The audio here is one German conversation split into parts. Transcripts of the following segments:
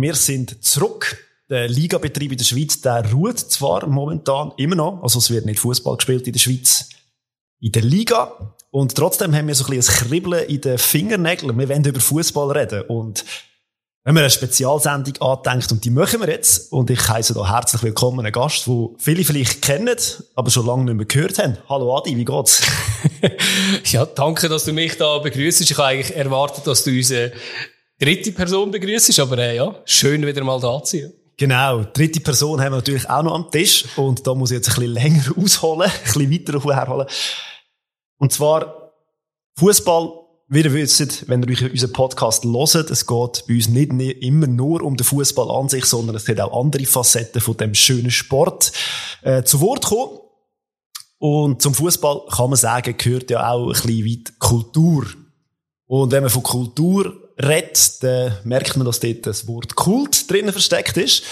wir sind zurück. Der Ligabetrieb in der Schweiz, der ruht zwar momentan immer noch, also es wird nicht Fußball gespielt in der Schweiz, in der Liga. Und trotzdem haben wir so ein bisschen ein Kribbeln in den Fingernägeln. Wir wollen über Fußball reden. Und wenn man eine Spezialsendung andenkt, und die machen wir jetzt, und ich heiße da herzlich willkommen einen Gast, den viele vielleicht kennen, aber schon lange nicht mehr gehört haben. Hallo Adi, wie geht's? ja, danke, dass du mich da begrüßt. Ich habe eigentlich erwartet, dass du unsere dritte Person begrüßt, aber äh, ja, schön wieder mal da zu sein. Genau, dritte Person haben wir natürlich auch noch am Tisch und da muss ich jetzt ein bisschen länger ausholen, ein bisschen weiter herholen. Und zwar Fußball wie ihr wisst, wenn ihr euch unseren Podcast hört, es geht bei uns nicht immer nur um den Fußball an sich, sondern es gibt auch andere Facetten von dem schönen Sport äh, zu Wort kommen. Und zum Fußball kann man sagen, gehört ja auch ein bisschen weit Kultur. Und wenn man von Kultur redet, dann merkt man, dass dort das Wort Kult drinnen versteckt ist.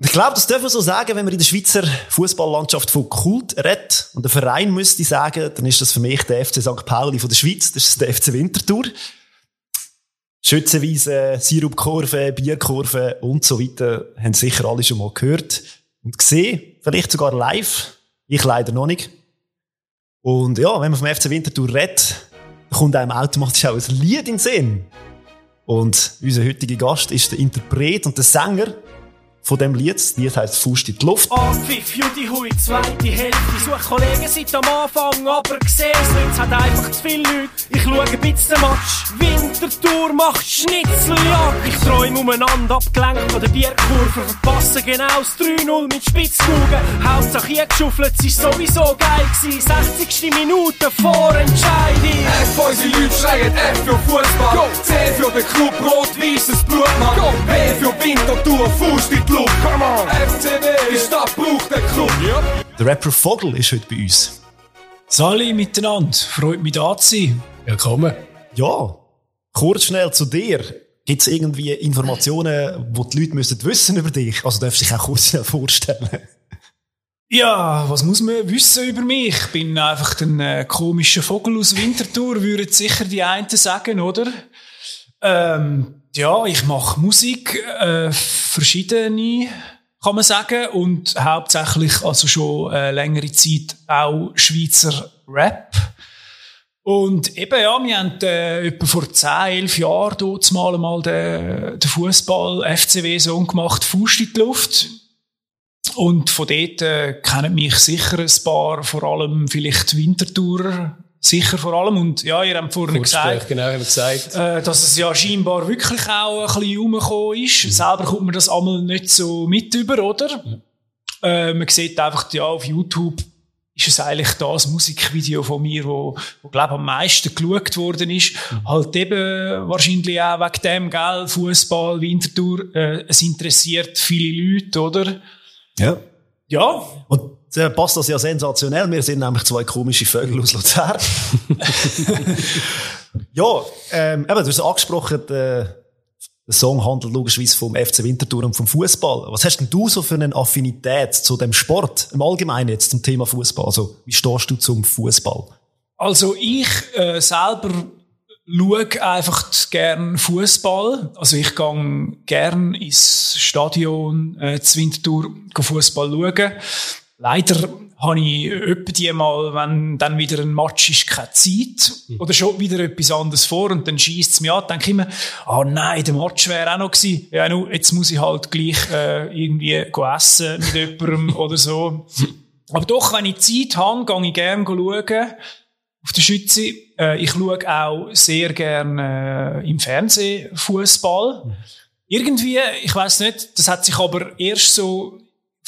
Ich glaube, das dürfen wir so sagen, wenn man in der Schweizer Fußballlandschaft von Kult redet und der Verein müsste sagen, dann ist das für mich der FC St. Pauli von der Schweiz, das ist der FC Winterthur. Schützenweise, Sirupkurve, Bierkurve und so weiter haben sicher alle schon mal gehört und gesehen, vielleicht sogar live. Ich leider noch nicht. Und ja, wenn man vom FC Winterthur redet, kommt einem automatisch auch ein Lied in den Sinn. Und unser heutiger Gast ist der Interpret und der Sänger von dem Lied. Das Lied heisst Faust in die Luft. Anpfiff, Judy Hui, zweite Hälfte. Suche Kollegen seit am Anfang, aber gesehen, es hat einfach zu viele Leute. Ich schaue ein bisschen Match. Wintertour macht Schnitzeljagd. Ich träume umeinander, abgelenkt von der Bierkurve. Verpassen genau das 3-0 mit Spitzkugeln. Hauptsache hier geschuffelt, es ist sowieso geil gewesen. 60. Minute vor Entscheidung. F, unsere Leute schreien F für Fußball. C für den Club, rot-weißes Blut, Mann. W für Wintertour, Faust in Club. Come on. FCB, die Stadt braucht den Club. Ja. Der Rapper Vogel ist heute bei uns. Sali miteinander, freut mich da zu sein. Willkommen. Ja, kurz schnell zu dir. Gibt es irgendwie Informationen, die die Leute müssen wissen über dich? Also darfst du dich auch kurz schnell vorstellen. Ja, was muss man wissen über mich? Ich bin einfach ein äh, komischer Vogel aus Winterthur, würden sicher die einen sagen, oder? Ähm, ja, ich mache Musik, äh, verschiedene, kann man sagen, und hauptsächlich also schon äh, längere Zeit auch Schweizer Rap. Und eben, ja, wir haben äh, etwa vor 10, 11 Jahren dort mal mal den, den Fußball FCW-Song gemacht, Fuß in die Luft. Und von dort äh, kennen mich sicher ein paar, vor allem vielleicht Wintertourer, Sicher vor allem. Und ja, ihr habt vorhin gesagt, genau, haben gesagt. Äh, dass es ja scheinbar wirklich auch ein bisschen rumgekommen ist. Mhm. Selber kommt man das einmal nicht so mit über, oder? Mhm. Äh, man sieht einfach, ja, auf YouTube ist es eigentlich das Musikvideo von mir, wo, wo glaube am meisten geschaut worden ist. Mhm. Halt eben wahrscheinlich auch wegen dem, gell, Fußball, Wintertour, äh, es interessiert viele Leute, oder? Ja. Ja. Und äh, passt das ja sensationell. Wir sind nämlich zwei komische Vögel aus Luzern. ja, ähm, eben, du hast angesprochen, der, der Song handelt logischerweise vom FC Winterthur und vom Fußball. Was hast denn du so für eine Affinität zu dem Sport, im Allgemeinen jetzt zum Thema Fußball? Also, wie stehst du zum Fußball? Also ich äh, selber schaue einfach gern Fußball. Also ich gehe gern ins Stadion äh, zu Winterthur Fußball schauen. Leider habe ich öppe die mal, wenn dann wieder ein Match ist, keine Zeit mhm. oder schon wieder etwas anderes vor und dann schießt es mir an, denke ich immer, ah oh nein, der Match wäre auch noch gewesen. Ja, nu, jetzt muss ich halt gleich äh, irgendwie essen mit jemandem oder so. Aber doch, wenn ich Zeit habe, gehe ich gerne schauen auf der Schütze. Äh, ich schaue auch sehr gerne äh, im Fernsehen Fußball. Mhm. Irgendwie, ich weiß nicht, das hat sich aber erst so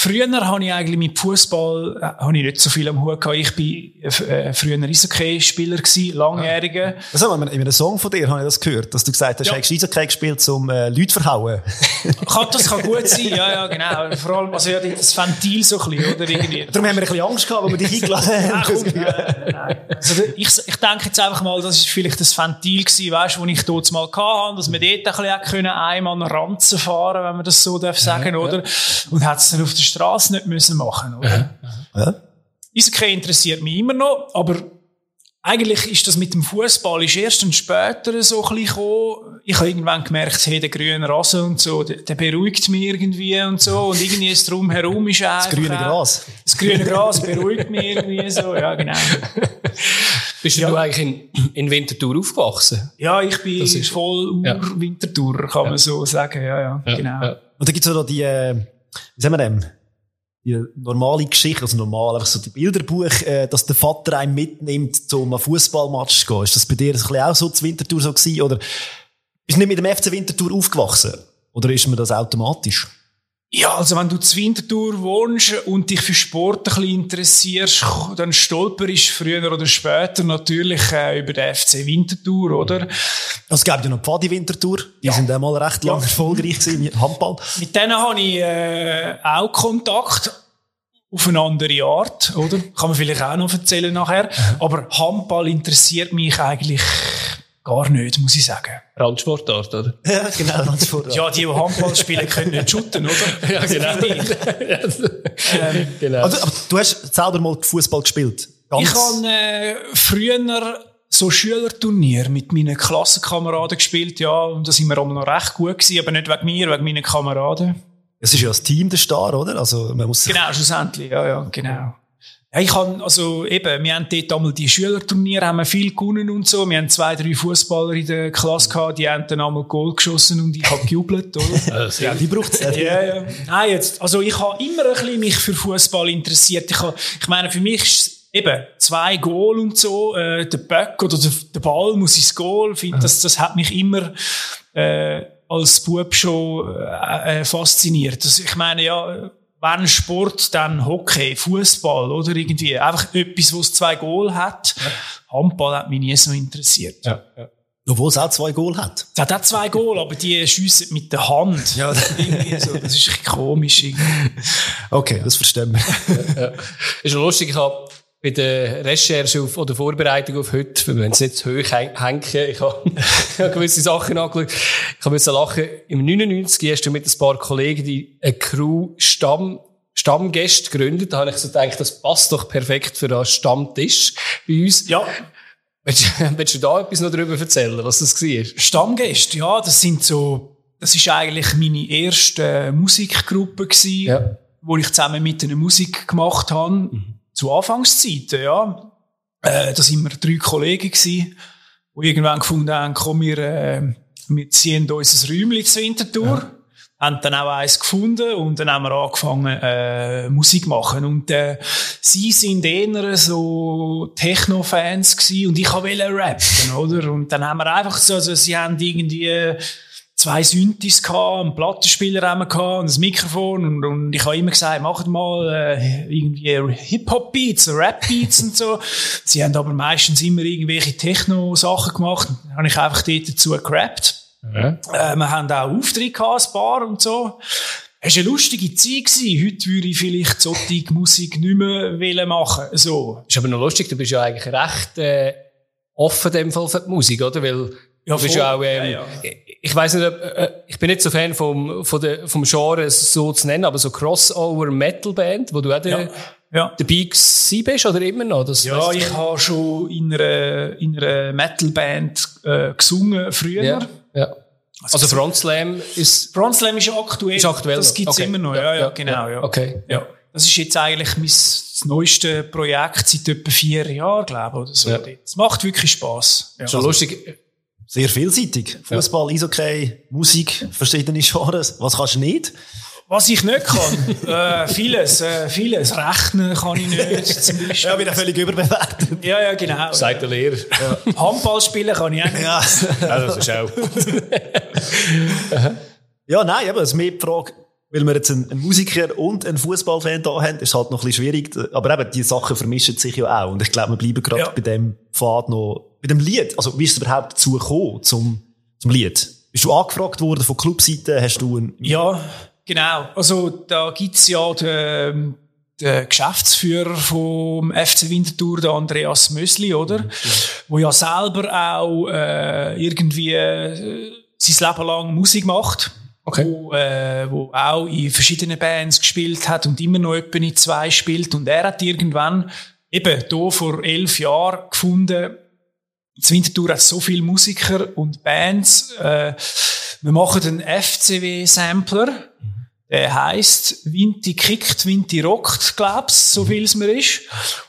Früher habe ich eigentlich mit Fußball äh, habe ich nicht so viel am Hut gehabt. Ich bin äh, früher Eishockey-Spieler gewesen, langjähriger. Also, in einem Song von dir habe ich das gehört, dass du gesagt hast, ja. hast Eishockey gespielt, um äh, Leute zu verhauen. kann, das kann gut sein, ja, ja, genau. Vor allem, also ja, das Ventil so ein bisschen, oder irgendwie. Darum haben wir ein bisschen Angst gehabt, als wir dich eingeladen haben. nein, nein. Also, ich, ich denke jetzt einfach mal, das ist vielleicht das Ventil gewesen, weißt, wo ich dort mal hatte, dass wir dort ein bisschen können, einmal einen Ranzen fahren, wenn man das so darf sagen, ja, oder? Und hat es dann auf der Straße nicht müssen machen, oder? Ja. Eishockey interessiert mich immer noch, aber eigentlich ist das mit dem Fußball erst ein später so ein bisschen gekommen. Ich habe irgendwann gemerkt, hey, der grüne Rasen und so, der, der, beruhigt mich irgendwie und so. Und irgendwie ist drumherum ist einfach... Das grüne Gras. Das grüne Gras beruhigt mich irgendwie so, ja, genau. Bist ja. du eigentlich in, in Winterthur aufgewachsen? Ja, ich bin ist, voll ja. Winterthur, kann ja. man so sagen, ja, ja, ja genau. Und da gibt's auch noch die, äh, wie sagen wir denn? Die normale Geschichte, also normal, einfach so die Bilderbuch, äh, dass der Vater einen mitnimmt, um einen Fußballmatch zu gehen. Ist das bei dir bisschen auch so zu Winterthur so gewesen? Oder bist du nicht mit dem FC Winterthur aufgewachsen? Oder ist mir das automatisch? Ja, also wenn du zu Winterthur wohnst und dich für Sport ein bisschen interessierst, dann stolperst du früher oder später natürlich äh, über den FC Winterthur, oder? Es gab ja noch Pfadi Winterthur, die ja. sind einmal recht lang ja. erfolgreich gewesen im Handball. Mit denen habe ich äh, auch Kontakt auf eine andere Art, oder? Kann man vielleicht auch noch erzählen nachher. Aber Handball interessiert mich eigentlich gar nicht, muss ich sagen. Randsportart, oder? Ja, genau, Randsportart. ja, die, die Handball spielen, können nicht shooten, oder? ja, genau. ähm, genau. Also, aber du hast selber mal Fußball gespielt? Ganz ich habe äh, früher so Schülerturnier mit meinen Klassenkameraden gespielt, ja, und da sind wir auch noch recht gut gewesen, aber nicht wegen mir, wegen meinen Kameraden. Es ist ja das Team der Star, oder? Also, man muss genau, schlussendlich, ja, ja, genau. Ja, ich kann, also eben, wir haben dort einmal die Schülerturniere, haben wir viel gewonnen und so. Wir haben zwei, drei Fußballer in der Klasse gehabt, die haben dann einmal Goal geschossen und ich habe gejubelt, oder? ja, die braucht es Ja, ja. Nein, jetzt, also ich habe immer ein bisschen mich für Fußball interessiert. Ich, habe, ich meine, für mich ist eben zwei Goal und so, äh, der Böck oder der, der Ball muss ins Goal. Ich finde, das, das hat mich immer äh, als Bub schon äh, äh fasziniert. Das, ich meine, ja, wenn Sport, dann Hockey, Fußball oder irgendwie einfach etwas, wo es zwei Goal hat. Ja. Handball hat mich nie so interessiert. Ja, ja. Obwohl es auch zwei Goal hat. Es hat auch zwei Goal, aber die schiessen mit der Hand. Ja. irgendwie so. Das ist komisch. Irgendwie. Okay, das verstehen wir. ja, ja. Ist lustig, ich habe bei der Recherche auf, oder Vorbereitung auf heute, wenn es nicht zu hoch hängen, ich habe, ich habe gewisse Sachen angeschaut. Ich habe müssen lachen. Im 99 hast du mit ein paar Kollegen die eine Crew Stamm, Stammgäste gegründet. Da habe ich so gedacht, das passt doch perfekt für einen Stammtisch bei uns. Ja. Willst, willst du da etwas noch darüber erzählen, was das war? Stammgäste, ja, das sind so, das ist eigentlich meine erste Musikgruppe gewesen, ja. wo ich zusammen mit einer Musik gemacht habe. Mhm zu Anfangszeiten, ja, äh, da sind wir drei Kollegen gewesen, die irgendwann gefunden haben, komm, wir, äh, wir ziehen uns ein Räumchen zu Winterthur. Ja. Haben dann auch eins gefunden und dann haben wir angefangen, äh, Musik machen. Und, äh, sie sind eher so Techno-Fans gewesen und ich wollte rappen, oder? Und dann haben wir einfach so, also sie haben irgendwie, zwei Synthes gehabt, einen Plattenspieler gehabt, und ein Mikrofon und, und ich habe immer gesagt, macht mal äh, irgendwie Hip-Hop-Beats, Rap-Beats und so. Sie haben aber meistens immer irgendwelche Techno-Sachen gemacht. Dann habe ich einfach dort dazu gerappt. Ja. Äh, wir haben auch Auftritte gehabt, ein paar und so. Es war eine lustige Zeit. Gewesen. Heute würde ich vielleicht solche Musik nicht mehr machen So. Ist aber noch lustig, du bist ja eigentlich recht äh, offen dem Fall für die Musik, oder? Weil ja, du bist ja auch, ähm, ja, ja. ich weiß nicht, ob, äh, ich bin nicht so Fan vom, von der, vom Genre so zu nennen, aber so Crossover Metal Band, wo du auch der, ja. dabei gewesen bist oder immer noch? Das ja, ich habe schon in einer, in einer Metal Band äh, gesungen früher. Ja. ja. Also, also Front Slam ist... Front Slam ist aktuell. Ist aktuell. Das gibt's okay. immer noch, ja, ja, genau, ja. Okay. Ja. Das ist jetzt eigentlich mein neueste Projekt seit etwa vier Jahren, glaube ich, oder so. Es macht wirklich Spass. Ja. Schon also, lustig sehr vielseitig. Fußball, ja. Eishockey, Musik, verschiedene Genres. Was kannst du nicht? Was ich nicht kann, äh, vieles, äh, vieles. Rechnen kann ich nicht, zum Beispiel. Ja, wieder völlig überbewertet. Ja, ja, genau. Sagt der Lehrer. Ja. Handball spielen kann ich auch nicht. Ja, ja das ist auch. ja, nein, aber das ist mehr die Frage, weil wir jetzt einen, einen Musiker und einen Fußballfan da haben, ist halt noch ein bisschen schwierig. Aber eben, die Sachen vermischen sich ja auch. Und ich glaube, wir bleiben gerade ja. bei dem Pfad noch, bei dem Lied. Also, wie ist es überhaupt dazu gekommen, zum, zum Lied? Bist du angefragt worden von Clubseite? Hast du einen, Ja, genau. Also, da gibt's ja den, der Geschäftsführer vom FC Winterthur, der Andreas Mösli, oder? Mhm. Wo ja selber auch, äh, irgendwie, äh, sein Leben lang Musik macht. Okay. Wo, äh, wo auch in verschiedenen Bands gespielt hat und immer noch etwa in zwei spielt. Und er hat irgendwann eben hier vor elf Jahren gefunden, in Winterthur hat so viele Musiker und Bands. Äh, wir machen einen FCW-Sampler. Der heisst Vinti kickt, Vinti rockt, glaub's, so viel es mir ist.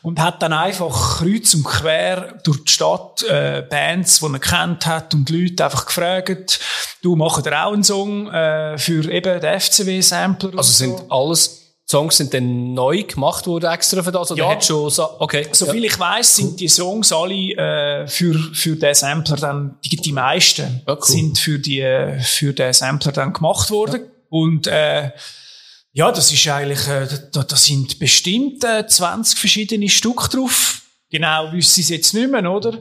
Und hat dann einfach kreuz und quer durch die Stadt äh, Bands, die er kennt hat und Leute einfach gefragt, du machst dir auch einen Song äh, für eben den FCW-Sampler. Also sind so. alles Songs sind dann neu gemacht worden extra für das? Oder Ja. hat schon so, okay. Soviel ich weiß, sind die Songs alle äh, für für den Sampler dann die, die meisten Ja, cool. sind für die äh, für den Sampler dann gemacht worden und äh, ja, das ist eigentlich äh, da, da sind bestimmt äh, 20 verschiedene Stück drauf. Genau wüsste ich es jetzt nicht mehr, oder?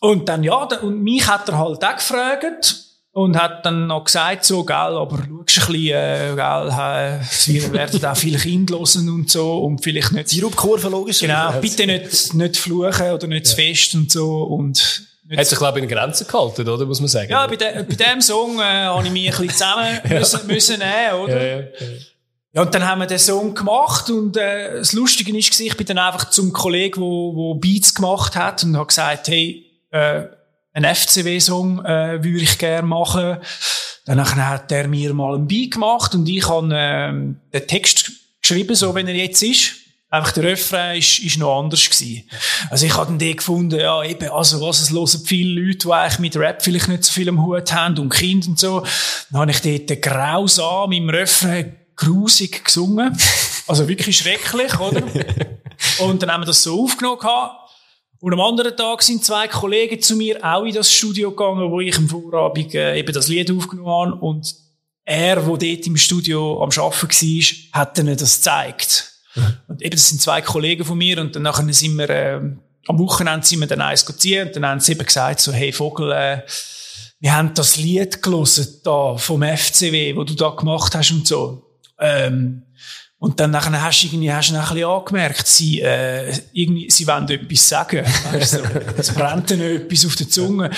Und dann ja, da, und mich hat er halt auch gefragt. Und hat dann noch gesagt, so, gell, aber schau ein bisschen, äh, gell, äh, wir werden auch viele Kinder hören und so, und vielleicht nicht Sirupkurve, logisch. Genau, bitte nicht, nicht fluchen oder nicht zu fest und so. Und nicht Hat sich, glaube ich, in Grenzen gehalten, oder? Muss man sagen. ja, bei, de, bei dem Song äh, habe ich mich ein bisschen zusammen müssen, müssen nehmen, oder? ja, ja. Ja, und dann haben wir den Song gemacht und äh, das Lustige ist, ich bin dann einfach zum Kollegen, wo, wo Beats gemacht hat und habe gesagt, hey, äh, einen FCW-Song äh, würde ich gerne machen. Dann hat er mir mal einen Beat gemacht und ich habe ähm, den Text geschrieben, so wenn er jetzt ist. Einfach der Refrain ist, ist noch anders gewesen. Also ich habe dann den gefunden, ja eben, also was, es hören viele Leute, die eigentlich mit Rap vielleicht nicht so viel am Hut haben und Kinder und so. Dann habe ich dort grausam im Refrain grusig gesungen. Also wirklich schrecklich, oder? Und dann haben wir das so aufgenommen. Und am anderen Tag sind zwei Kollegen zu mir auch in das Studio gegangen, wo ich am Vorabend äh, eben das Lied aufgenommen habe. Und er, der dort im Studio am Arbeiten war, hat ihnen das gezeigt. Und eben, das sind zwei Kollegen von mir. Und dann nachher sind wir, äh, am Wochenende sind wir dann eins ziehen. Und dann haben sie eben gesagt, so, hey Vogel, äh, wir haben das Lied gelesen, da, vom FCW, wo du da gemacht hast und so. Ähm, und dann nachher hast du irgendwie, hast du ein bisschen angemerkt, sie, äh, irgendwie, sie wollen etwas sagen. Weißt du, es brennt ihnen etwas auf der Zunge.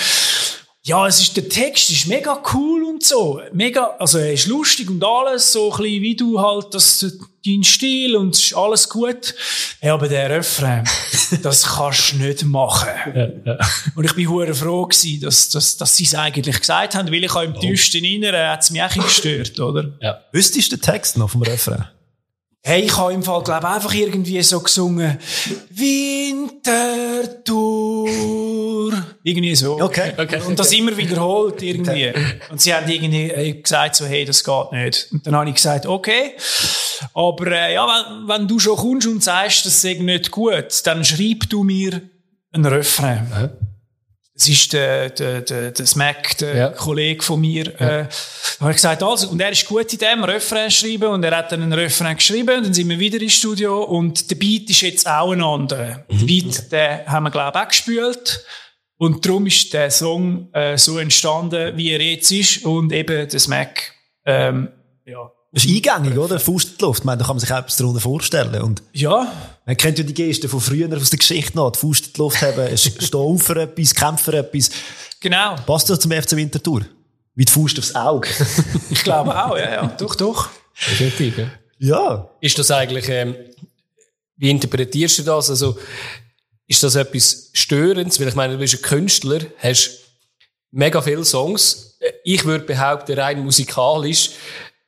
Ja, es ist, der Text ist mega cool und so. Mega, also er ist lustig und alles, so ein bisschen wie du halt, das, dein Stil und es ist alles gut. Ja, aber der Refrain, das kannst du nicht machen. Und ich bin hure froh gewesen, dass, dass, dass sie es eigentlich gesagt haben, weil ich auch im tiefsten Inneren hat es mich auch ein bisschen gestört, oder? Wüsstest du den Text noch vom Refrain? Hey, ich habe im Fall, glaube einfach irgendwie so gesungen, Wintertour. Irgendwie so. Okay. Okay. Und das immer wiederholt irgendwie. Und sie haben irgendwie äh, gesagt so, hey, das geht nicht. Und dann habe ich gesagt, okay. Aber äh, ja, wenn, wenn du schon kommst und sagst, das sei nicht gut, dann schreib du mir einen Refrain. Es ist der, der, der, der Smack, der Ja. Kollege von mir, äh, habe ich gesagt, also, und er ist gut in dem, Refrain schreiben, und er hat dann einen Refrain geschrieben, dann sind wir wieder ins Studio, und der Beat ist jetzt auch ein anderer. Der Beat, den haben wir, glaube ich, auch gespielt. Und darum ist der Song äh, so entstanden, wie er jetzt ist, und eben der Smack, ähm, ja. Das ist eingängig, oder? Faust in die Luft. Ich meine, da kann man sich auch etwas darunter vorstellen. Und Ja, man kennt ja die Gesten von früher aus der Geschichte noch. Die Faust in die Luft haben, stehen auf für etwas, kämpfen für etwas. genau. Passt das zum FC Winterthur? Wie die Faust aufs Auge. Ich glaube auch, ja, ja. Doch, doch. Definitiv, ja. ja. Ist das eigentlich, ähm, wie interpretierst du das? Also, ist das etwas Störendes? Weil ich meine, du bist ein Künstler, hast mega viele Songs. Äh, Ich würde behaupten, rein musikalisch,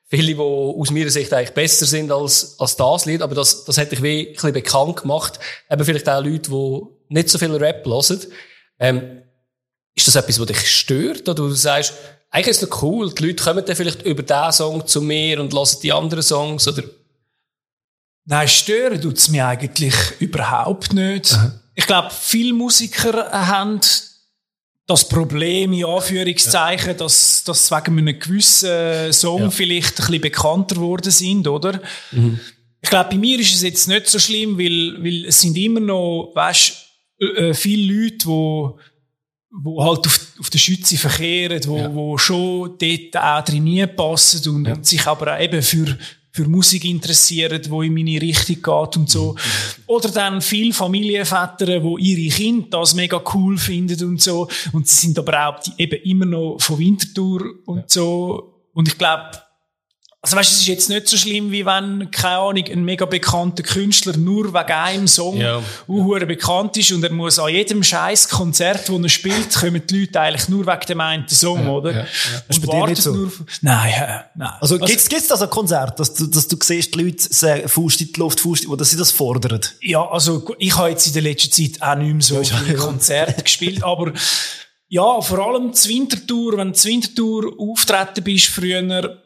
viele, die aus meiner Sicht eigentlich besser sind als, als das Lied, aber das, das hätte ich wie ein bisschen bekannt gemacht. Eben vielleicht auch Leute, die nicht so viel Rap hören. Ähm, ist das etwas, was dich stört? Oder wo du sagst, eigentlich ist es cool, die Leute kommen dann vielleicht über diesen Song zu mir und hören die anderen Songs, oder? Nein, stören tut's mich eigentlich überhaupt nicht. Ich glaube, viele Musiker haben das Problem, in Anführungszeichen, dass, dass sie wegen einem gewissen Song Ja. vielleicht ein bisschen bekannter worden sind, oder? Ich glaube, bei mir ist es jetzt nicht so schlimm, weil, weil es sind immer noch, weißt, äh, viele Leute, wo, wo halt auf, auf der Schütze verkehren, wo, Ja. wo schon dort auch drin passen und, und sich aber auch eben für, für Musik interessieren, wo in meine Richtung geht und so. Oder dann viele Familienväter, wo ihre Kinder das mega cool finden und so. Und sie sind aber auch die, eben immer noch von Winterthur und so. Und ich glaube, Also weißt, es ist jetzt nicht so schlimm, wie wenn, keine Ahnung, ein mega bekannter Künstler nur wegen einem Song Ja. ja. bekannt ist und er muss an jedem scheiß Konzert, wo er spielt, kommen die Leute eigentlich nur wegen dem einen Song, oder? ja, ja. Das ist Und bei dir nicht so? nur auf- Nein, äh, nein. Also, gibt's, gibt's das ein Konzert, dass du, dass du siehst, die Leute sagen, Fuß in die Luft, Fuß, oder dass sie das fordern? Ja, also ich habe jetzt in der letzten Zeit auch nicht mehr so viele Konzerte gespielt, aber ja, vor allem die Wintertour, wenn du die Wintertour auftreten bist früher,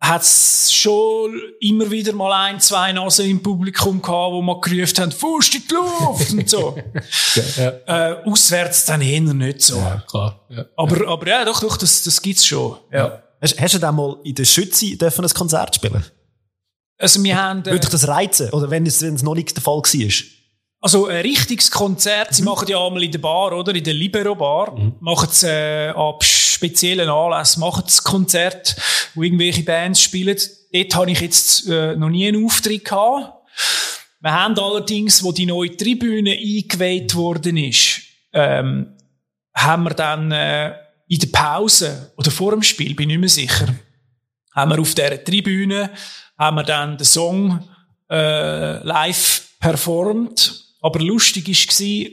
hat es schon immer wieder mal ein, zwei Nasen im Publikum gehabt, wo man gerufen haben, Fuß in die Luft und so. äh, auswärts dann eher nicht so. Ja, klar. Ja. Aber, aber ja, doch, doch, das, das gibt's schon. Ja. Hast, hast du dann mal in der Schütze dürfen ein Konzert spielen? Also wir haben, äh, Würde dich das reizen? Oder wenn es, wenn es noch nicht der Fall war? Also ein richtiges Konzert, sie machen ja einmal in der Bar, oder? In der Libero Bar. Machen sie äh, ab speziellen Anlässen, machen sie Konzert, wo irgendwelche Bands spielen. Dort habe ich jetzt äh, noch nie einen Auftritt gehabt. Wir haben allerdings, wo die neue Tribüne eingeweiht worden ist, ähm, haben wir dann äh, in der Pause oder vor dem Spiel, bin ich nicht mehr sicher, haben wir auf dieser Tribüne haben wir dann den Song äh, live performt. Aber lustig war,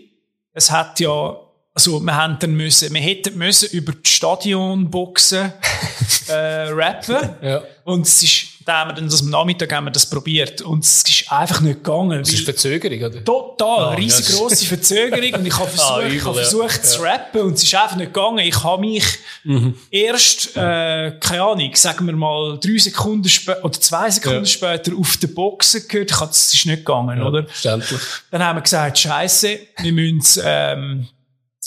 es hat ja, also wir haben dann müssen, wir hätten müssen über die Stadionboxen äh, rappen. Ja. Und es ist, da haben wir dann das am Nachmittag haben wir das probiert. Und es ist einfach nicht gegangen. Das ist Verzögerung, oder? Total, Ah, riesengroße Verzögerung und ich habe versucht, Ah, ich habe ja. versucht zu rappen und es ist einfach nicht gegangen. Ich habe mich Mhm. erst, äh, keine Ahnung, sagen wir mal drei Sekunden später oder zwei Sekunden Ja. später auf der Boxen gehört. Ich hab, es ist nicht gegangen, oder? Verständlich. Dann haben wir gesagt, Scheiße, wir müssen, ähm,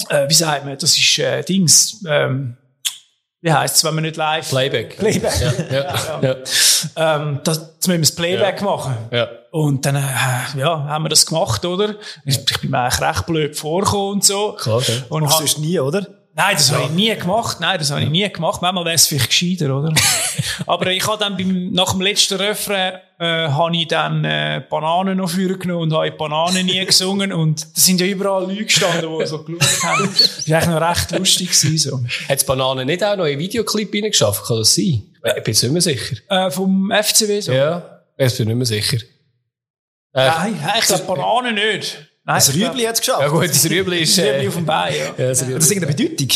äh, wie sagt man, das ist äh, Dings, ähm, wie heisst es, wenn man nicht live Playback. Playback. Ja, ja, ja. ähm, das, jetzt müssen wir das Playback machen. ja. Und dann, äh, ja, haben wir das gemacht, oder? Ich, ich bin mir eigentlich recht blöd vorgekommen und so. Klar, ja. Und Machst du sonst nie, oder? Nein, das habe ich nie gemacht. Nein, das habe ich nie gemacht. Manchmal wäre es vielleicht gescheiter, oder? Aber ich habe dann beim, nach dem letzten Refrain, äh, habe ich dann, äh, Bananen noch vorgenommen und habe Bananen nie gesungen. Und da sind ja überall Leute gestanden, die so geschaut haben. Das war eigentlich noch recht lustig gewesen, so. Hat das Banane nicht auch noch in einen Videoclip reingeschafft? Kann das sein? Ich bin jetzt nicht mehr sicher. Äh, vom FCW so. Ja. Ich bin nicht mehr sicher. Äh, Nein, ich glaube Bananen nicht. Nein, Das Rüebli hat es geschafft. ja gut, das Rüebli ist... Das Rüebli Äh, auf dem Bein, ja. ja, das Hat das irgendeine Bedeutung?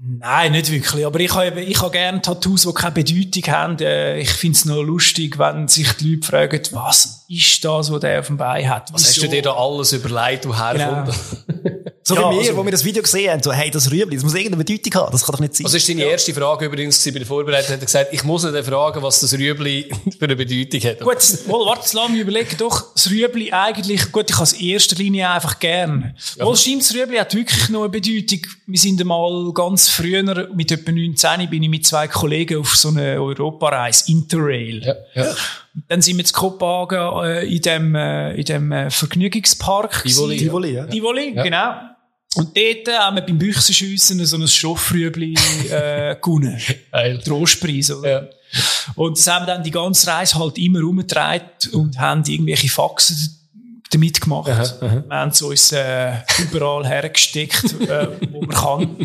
Nein, nicht wirklich. Aber ich habe, ich habe gerne Tattoos, die keine Bedeutung haben. Äh, Ich finde es noch lustig, wenn sich die Leute fragen, was ist das, was der auf dem Bein hat? Was hast du dir da alles überlegt, woher Genau. kommt? So Ja, wie wir, also- wo wir das Video gesehen haben, so, hey, das Rüebli, das muss irgendeine Bedeutung haben, das kann doch nicht sein. Was ist deine erste Frage übrigens gewesen bei der Vorbereitung? Hat gesagt, ich muss ihn fragen, was das Rüebli für eine Bedeutung hat. Gut, wohl, warte, lass mich überlegen. Doch, das Rüebli eigentlich, gut, ich habe es in erster Linie einfach gern. Wohl, stimmt, das Rüebli hat wirklich noch eine Bedeutung. Wir sind einmal ganz früher, mit etwa 19, bin ich mit zwei Kollegen auf so eine Europareise, Interrail. Ja, ja. Dann sind wir zu Kopenhagen äh, in dem, äh, in dem äh, Vergnügungspark. Tivoli. Tivoli, ja. Tivoli, Ja. genau. Und dort äh, haben wir beim Büchsenschiessen so ein Stoffrüebli äh, gewonnen. Trostpreis, oder? Ja. Und das haben wir dann die ganze Reise halt immer rumgetragen und haben irgendwelche Faxen damit gemacht. Wir haben es uns äh, überall hergesteckt, äh, wo man kann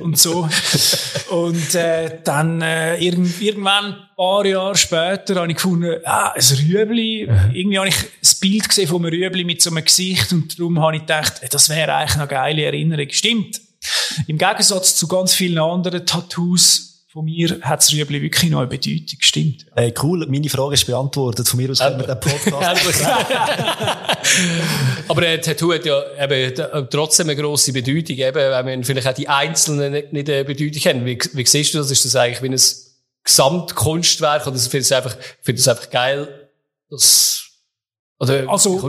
und so. Und äh, dann äh, irgend, irgendwann ein paar Jahre später habe ich gefunden, ah, ein Rüebli. Irgendwie habe ich ein Bild gesehen von einem Rüebli mit so einem Gesicht und darum habe ich gedacht, äh, das wäre eigentlich eine geile Erinnerung. Stimmt. Im Gegensatz zu ganz vielen anderen Tattoos von mir hat das Rüebli wirklich noch eine Bedeutung. Stimmt. Hey, cool, meine Frage ist beantwortet. Von mir aus können wir den Podcast. Aber ein Tattoo hat ja eben t- trotzdem eine grosse Bedeutung, eben, wenn man vielleicht auch die Einzelnen nicht, nicht eine Bedeutung haben. Wie, wie siehst du das? Ist das eigentlich wie ein Gesamtkunstwerk? Oder findest du einfach, findest du es einfach geil, dass, oder, Also,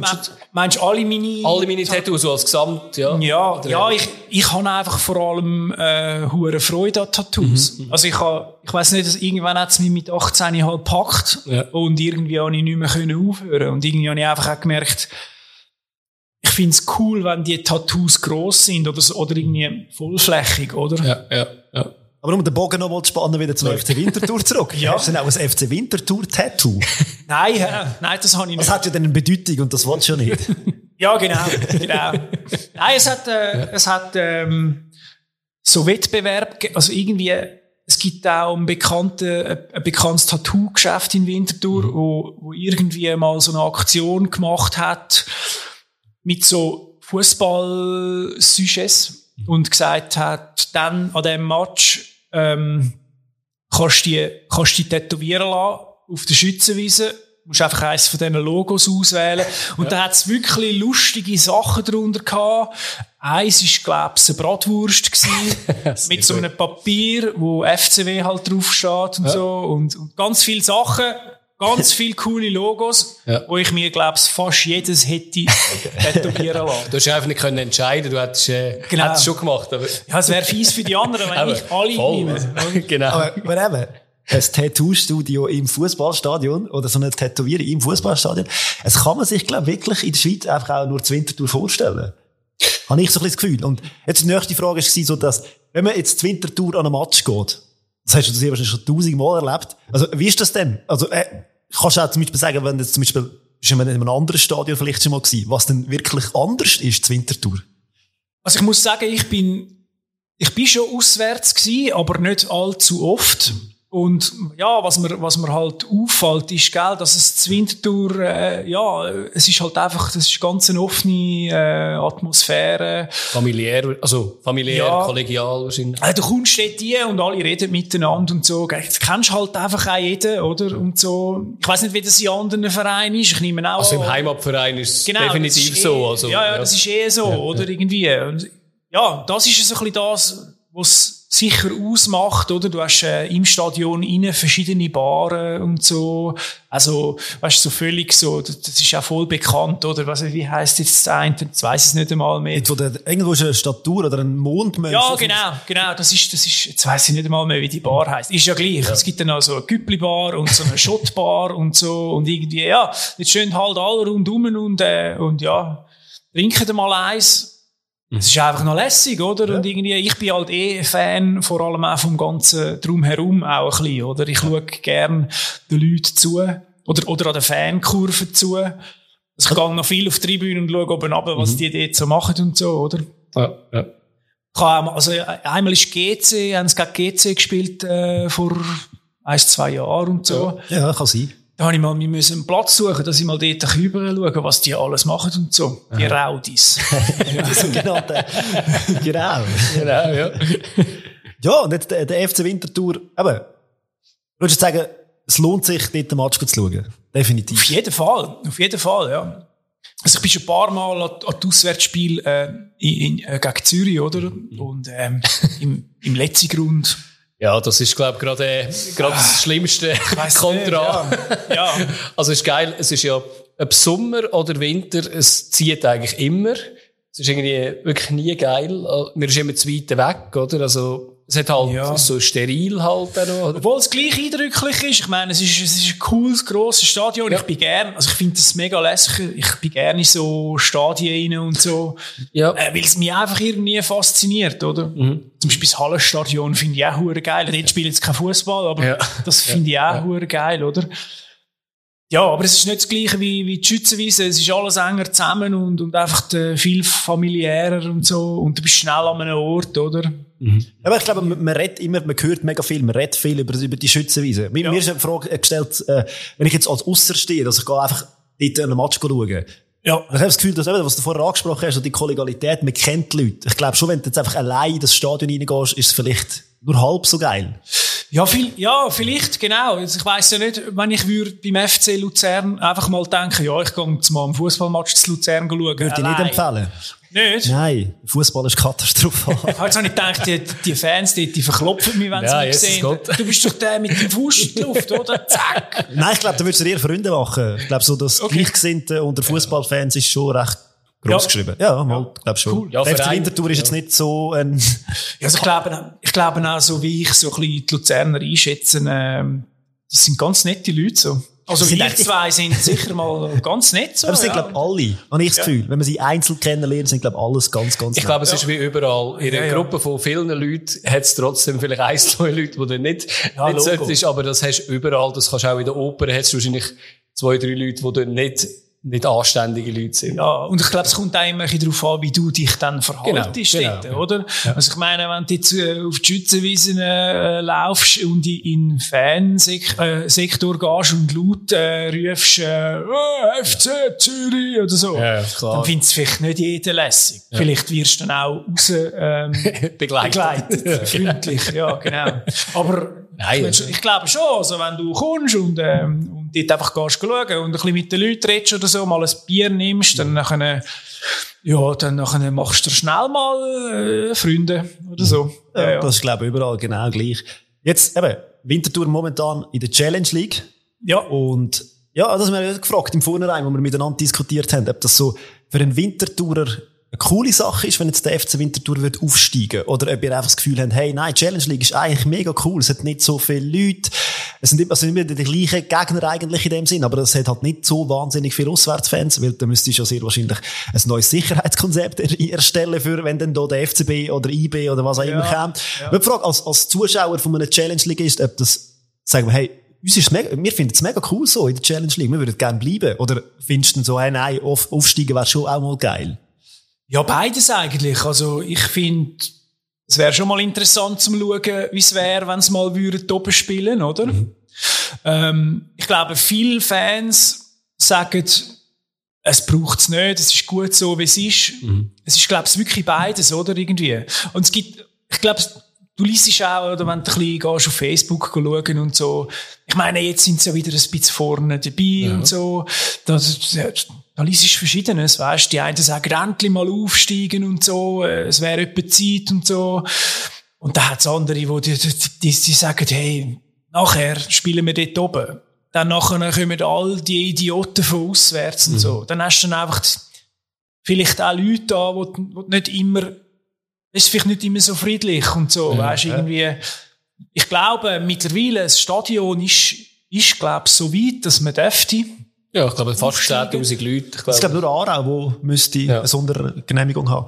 meinst du alle meine... alle meine Tattoos so als Gesamt, ja? Ja, ja, ich, ich habe einfach vor allem äh, hure Freude an Tattoos. Mhm, Also ich ha, ich weiß nicht, dass irgendwann hat's mich mit 18 halt gepackt Ja. und irgendwie habe ich nicht mehr können aufhören und irgendwie habe ich einfach auch gemerkt, ich find's cool, wenn die Tattoos gross sind oder so, oder irgendwie vollflächig, oder? Ja, ja, ja. Aber um den Bogen noch mal zu spannen, wieder zum FC Winterthur zurück. Ja. Hast du denn auch ein FC Winterthur-Tattoo? Nein, äh, nein, das habe ich Das nicht. hat ja dann eine Bedeutung und das willst du ja nicht. Ja, genau, genau. Nein, es hat, äh, es hat ähm, so Wettbewerb, also irgendwie, es gibt auch ein, bekannte, ein bekanntes Tattoo-Geschäft in Winterthur, mhm. wo, wo irgendwie mal so eine Aktion gemacht hat mit so Fußball-Sujets. Und gesagt hat, dann an dem Match ähm, kannst du die, kannst die tätowieren lassen auf der Schützenwiese musst einfach eins von diesen Logos auswählen. Und ja. da hat es wirklich lustige Sachen drunter gehabt. Eins war, glaube ich, eine Bratwurst mit so einem Papier, wo FCW halt draufsteht und ja. so. Und, und ganz viele Sachen. Ganz viele coole Logos, ja. wo ich mir, glaube fast jedes hätte tätowieren lassen. Du hast einfach nicht können entscheiden, du hättest, äh, genau. hättest es schon gemacht. Aber ja, es wäre fies für die anderen, wenn ich alle nehme. genau. Aber, aber eben, ein Tattoo-Studio im Fußballstadion oder so eine Tätowierung im Fußballstadion. Es kann man sich, glaube wirklich in der Schweiz einfach auch nur zur Wintertour vorstellen. Habe ich so ein bisschen das Gefühl. Und jetzt die nächste Frage war so, dass, wenn man jetzt zur Wintertour an einen Match geht, das hast du sehr wahrscheinlich schon tausendmal erlebt. Also, wie ist das denn? Also, äh, kannst du auch zum Beispiel sagen, wenn du zum Beispiel, bist in einem anderen Stadion vielleicht schon mal gewesen, was denn wirklich anders ist zur Wintertour? Also, ich muss sagen, ich bin, ich bin schon auswärts gewesen, aber nicht allzu oft. Und ja, was mir, was mir halt auffällt, ist, gell, dass es Zwintertour, äh, ja, es ist halt einfach, das ist ganz eine offene äh, Atmosphäre. Familiär, also familiär, ja. kollegial wahrscheinlich. Äh, du kommst dort rein und alle reden miteinander und so. Jetzt kennst halt einfach auch jeden, oder? Und so. Ich weiß nicht, wie das in anderen Vereinen ist. Ich nehme auch. Also im Heimatverein ist es genau, definitiv ist so. Eh, also, ja, ja, das ist eh so, ja, oder? Irgendwie. Und, ja, das ist so ein bisschen das, was sicher ausmacht, oder? Du hast äh, im Stadion innen verschiedene Baren und so. Also, weißt du, so völlig so, das, das ist auch voll bekannt, oder? Was, wie heißt jetzt das eine? Jetzt weiss ich es nicht einmal mehr. Wo der, irgendwo ist eine Statur oder ein Mondmensch. Ja, genau, genau. Das ist, das ist, jetzt weiss ich nicht einmal mehr, wie die Bar heißt. Ist ja gleich. Ja. Es gibt dann auch so eine Güppli-Bar und so eine Schottbar und so und irgendwie, ja, jetzt schön halt alle rundum und, äh, und ja, trinken mal eins es ist einfach noch lässig, oder? Ja. Und irgendwie, ich bin halt eh Fan, vor allem auch vom ganzen Drumherum auch ein bisschen, oder? Ich schaue gern den Leuten zu, oder, oder an den Fankurven zu. Also ich gehe noch viel auf die Tribüne und schaue oben runter, was mhm. die dort so machen und so, oder? Ja, ja. Ich habe, also, einmal ist GC, haben sie gegen GC gespielt, äh, vor ein, zwei Jahren und so. Ja, ja kann sein. Da habe ich mal, wir müssen einen Platz suchen, dass ich mal dort rüber schaue, was die alles machen und so. Die Aha. Raudis. die sogenannten. genau. Genau, ja. ja, und jetzt der, der FC Winterthur, eben, würdest du sagen, es lohnt sich, dort den Match zu schauen? Definitiv. Auf jeden Fall. Auf jeden Fall, ja. Also ich bin schon ein paar Mal an, an das Auswärtsspiel äh, in, in, äh, gegen Zürich, oder? Und ähm, im, im letzten Grund ja, das ist, glaube ich, gerade, äh, gerade das schlimmste Kontra. Nicht, ja. ja. Also, es ist geil. Es ist ja, ob Sommer oder Winter, es zieht eigentlich immer. Es ist irgendwie wirklich nie geil. Mir ist immer zu weit weg, oder? Also, es hat halt ja. so steril halt noch. Obwohl es gleich eindrücklich ist. Ich meine, es ist, es ist ein cooles, grosses Stadion. Ja. Ich bin gern, also ich finde das mega lässig. Ich bin gerne in so Stadien rein und so. Ja. Äh, weil es mich einfach irgendwie fasziniert, oder? Mhm. Zum Beispiel das Hallenstadion finde ich auch hure geil. Dort spielt jetzt kein Fußball, aber ja. das finde ich auch hure geil, oder? Ja, aber es ist nicht das Gleiche wie, wie die Schützenwiese. Es ist alles enger zusammen und, und einfach viel familiärer und so. Und du bist schnell an einem Ort, oder? Mhm. Aber ich glaube, man, man redet immer, man hört mega viel, man redet viel über, über die Schützenwiese. Mir, ja. mir ist eine Frage gestellt, äh, wenn ich jetzt als Ausser stehe, dass ich gehe einfach dort einen Match schauen. Ja. Ich habe das Gefühl, dass, eben, was du vorher angesprochen hast, die Kollegialität, man kennt die Leute. Ich glaube schon, wenn du jetzt einfach allein in das Stadion reingehst, ist es vielleicht nur halb so geil. Ja, viel, ja, vielleicht, genau. Also ich weiss ja nicht, wenn ich würde beim FC Luzern einfach mal denken, ja, ich gehe jetzt mal am Fußballmatch zu Luzern schauen. Würde ich nicht empfehlen. Nicht? Nein, Fußball ist katastrophal. Jetzt habe ich gedacht, die, die Fans, die, die verklopfen mich, wenn ja, sie mich sehen. Gott. Du bist doch der mit dem Fuß in die Luft, oder? Zack! Nein, ich glaube, da würdest du eher Freunde machen. Ich glaube, so das okay. Gleichgesinnte unter Fußballfans ist schon recht groß ja. geschrieben. Ja, mal, ja. glaube schon. Cool. Ja, der FC Winterthur ist jetzt nicht so ein... ja, also ich glaube, ich glaube auch, so wie ich so ein bisschen die Luzerner einschätze, ähm, das sind ganz nette Leute, so. Also wir zwei sind sicher mal ganz nett so. Aber es sind, ja. glaube alle, habe ich das Gefühl. Wenn man sie einzeln kennenlernt, sind, glaube alles ganz, ganz Ich glaube, es ist wie überall. In einer ja, Gruppe von vielen Leuten hat es trotzdem vielleicht ein, zwei Leute, die du nicht, ja, nicht solltest, aber das hast du überall. Das kannst du auch in der Oper, hast du wahrscheinlich zwei, drei Leute, die du nicht nicht anständige Leute sind. Ja, und ich glaube, es kommt auch immer ein bisschen darauf an, wie du dich dann verhaltest Genau, dort, genau. oder? Also ich meine, wenn du jetzt äh, auf die Schützenwiesen äh, laufst und in den Fansektor äh, gehst und laut äh, rufst äh, oh, FC Zürich oder so, Ja, dann findest du vielleicht nicht jeder lässig. Vielleicht wirst du dann auch raus ähm, Begleitet. begleitet, freundlich, ja, genau. Aber Nein, ich, ich glaube schon, also wenn du kommst und, ähm, und dort einfach gehst schauen und ein bisschen mit den Leuten redest oder so, mal ein Bier nimmst, dann nachher, ja, dann nachher machst du schnell mal äh, Freunde oder so. Ja, Das ist, glaube ich, überall genau gleich. Jetzt eben, Wintertour momentan in der Challenge League. ja. Und ja, das haben wir ja gefragt im Vornherein, wo wir miteinander diskutiert haben, ob das so für einen Wintertourer eine coole Sache ist, wenn jetzt der FC Winterthur wird aufsteigen oder ob ihr einfach das Gefühl habt, hey, nein, Challenge League ist eigentlich mega cool, es hat nicht so viele Leute, es sind immer, also immer die gleichen Gegner eigentlich in dem Sinn, aber es hat halt nicht so wahnsinnig viele Auswärtsfans, weil da müsste ich ja sehr wahrscheinlich ein neues Sicherheitskonzept er- erstellen für, wenn dann da der FCB oder IB oder was auch immer kommt. Ja. Die Frage, als, als Zuschauer von einer Challenge League ist, ob das, sagen wir, hey, uns ist mega, wir finden es mega cool so in der Challenge League. Wir würden gerne bleiben. Oder findest du so, hey, nein, auf, aufsteigen wäre schon auch mal geil? Ja, beides eigentlich. Also ich finde, es wäre schon mal interessant zum schauen, wie es wäre, wenn es mal würden oben spielen, oder? Ähm, ich glaube, viele Fans sagen, es braucht es nicht, es ist gut so, wie es ist. Es ist, glaube ich, wirklich beides, oder? Irgendwie. Und es gibt, ich glaube, du liest auch, oder wenn du ein bisschen gehst auf Facebook schauen und so. Ich meine, jetzt sind sie ja wieder ein bisschen vorne dabei und so. Da, da, da liest du Verschiedenes, weißt Die einen sagen, endlich mal aufsteigen und so, äh, es wäre etwa Zeit und so. Und da hat es andere, die, die, die, die sagen, hey, nachher spielen wir dort oben. Dann nachher kommen all die Idioten von auswärts und so. Dann hast du dann einfach vielleicht auch Leute da, wo du nicht immer, ist vielleicht nicht immer so friedlich und so, weißt irgendwie. Ich glaube, mittlerweile, das Stadion ist, ist, glaube ich, so weit, dass man dürfte. Ja, ich glaube, fast Aufsteigen. 10.000 Leute. Ich glaube, glaube, nur Aarau, wo müsste Ja. eine Sondergenehmigung haben.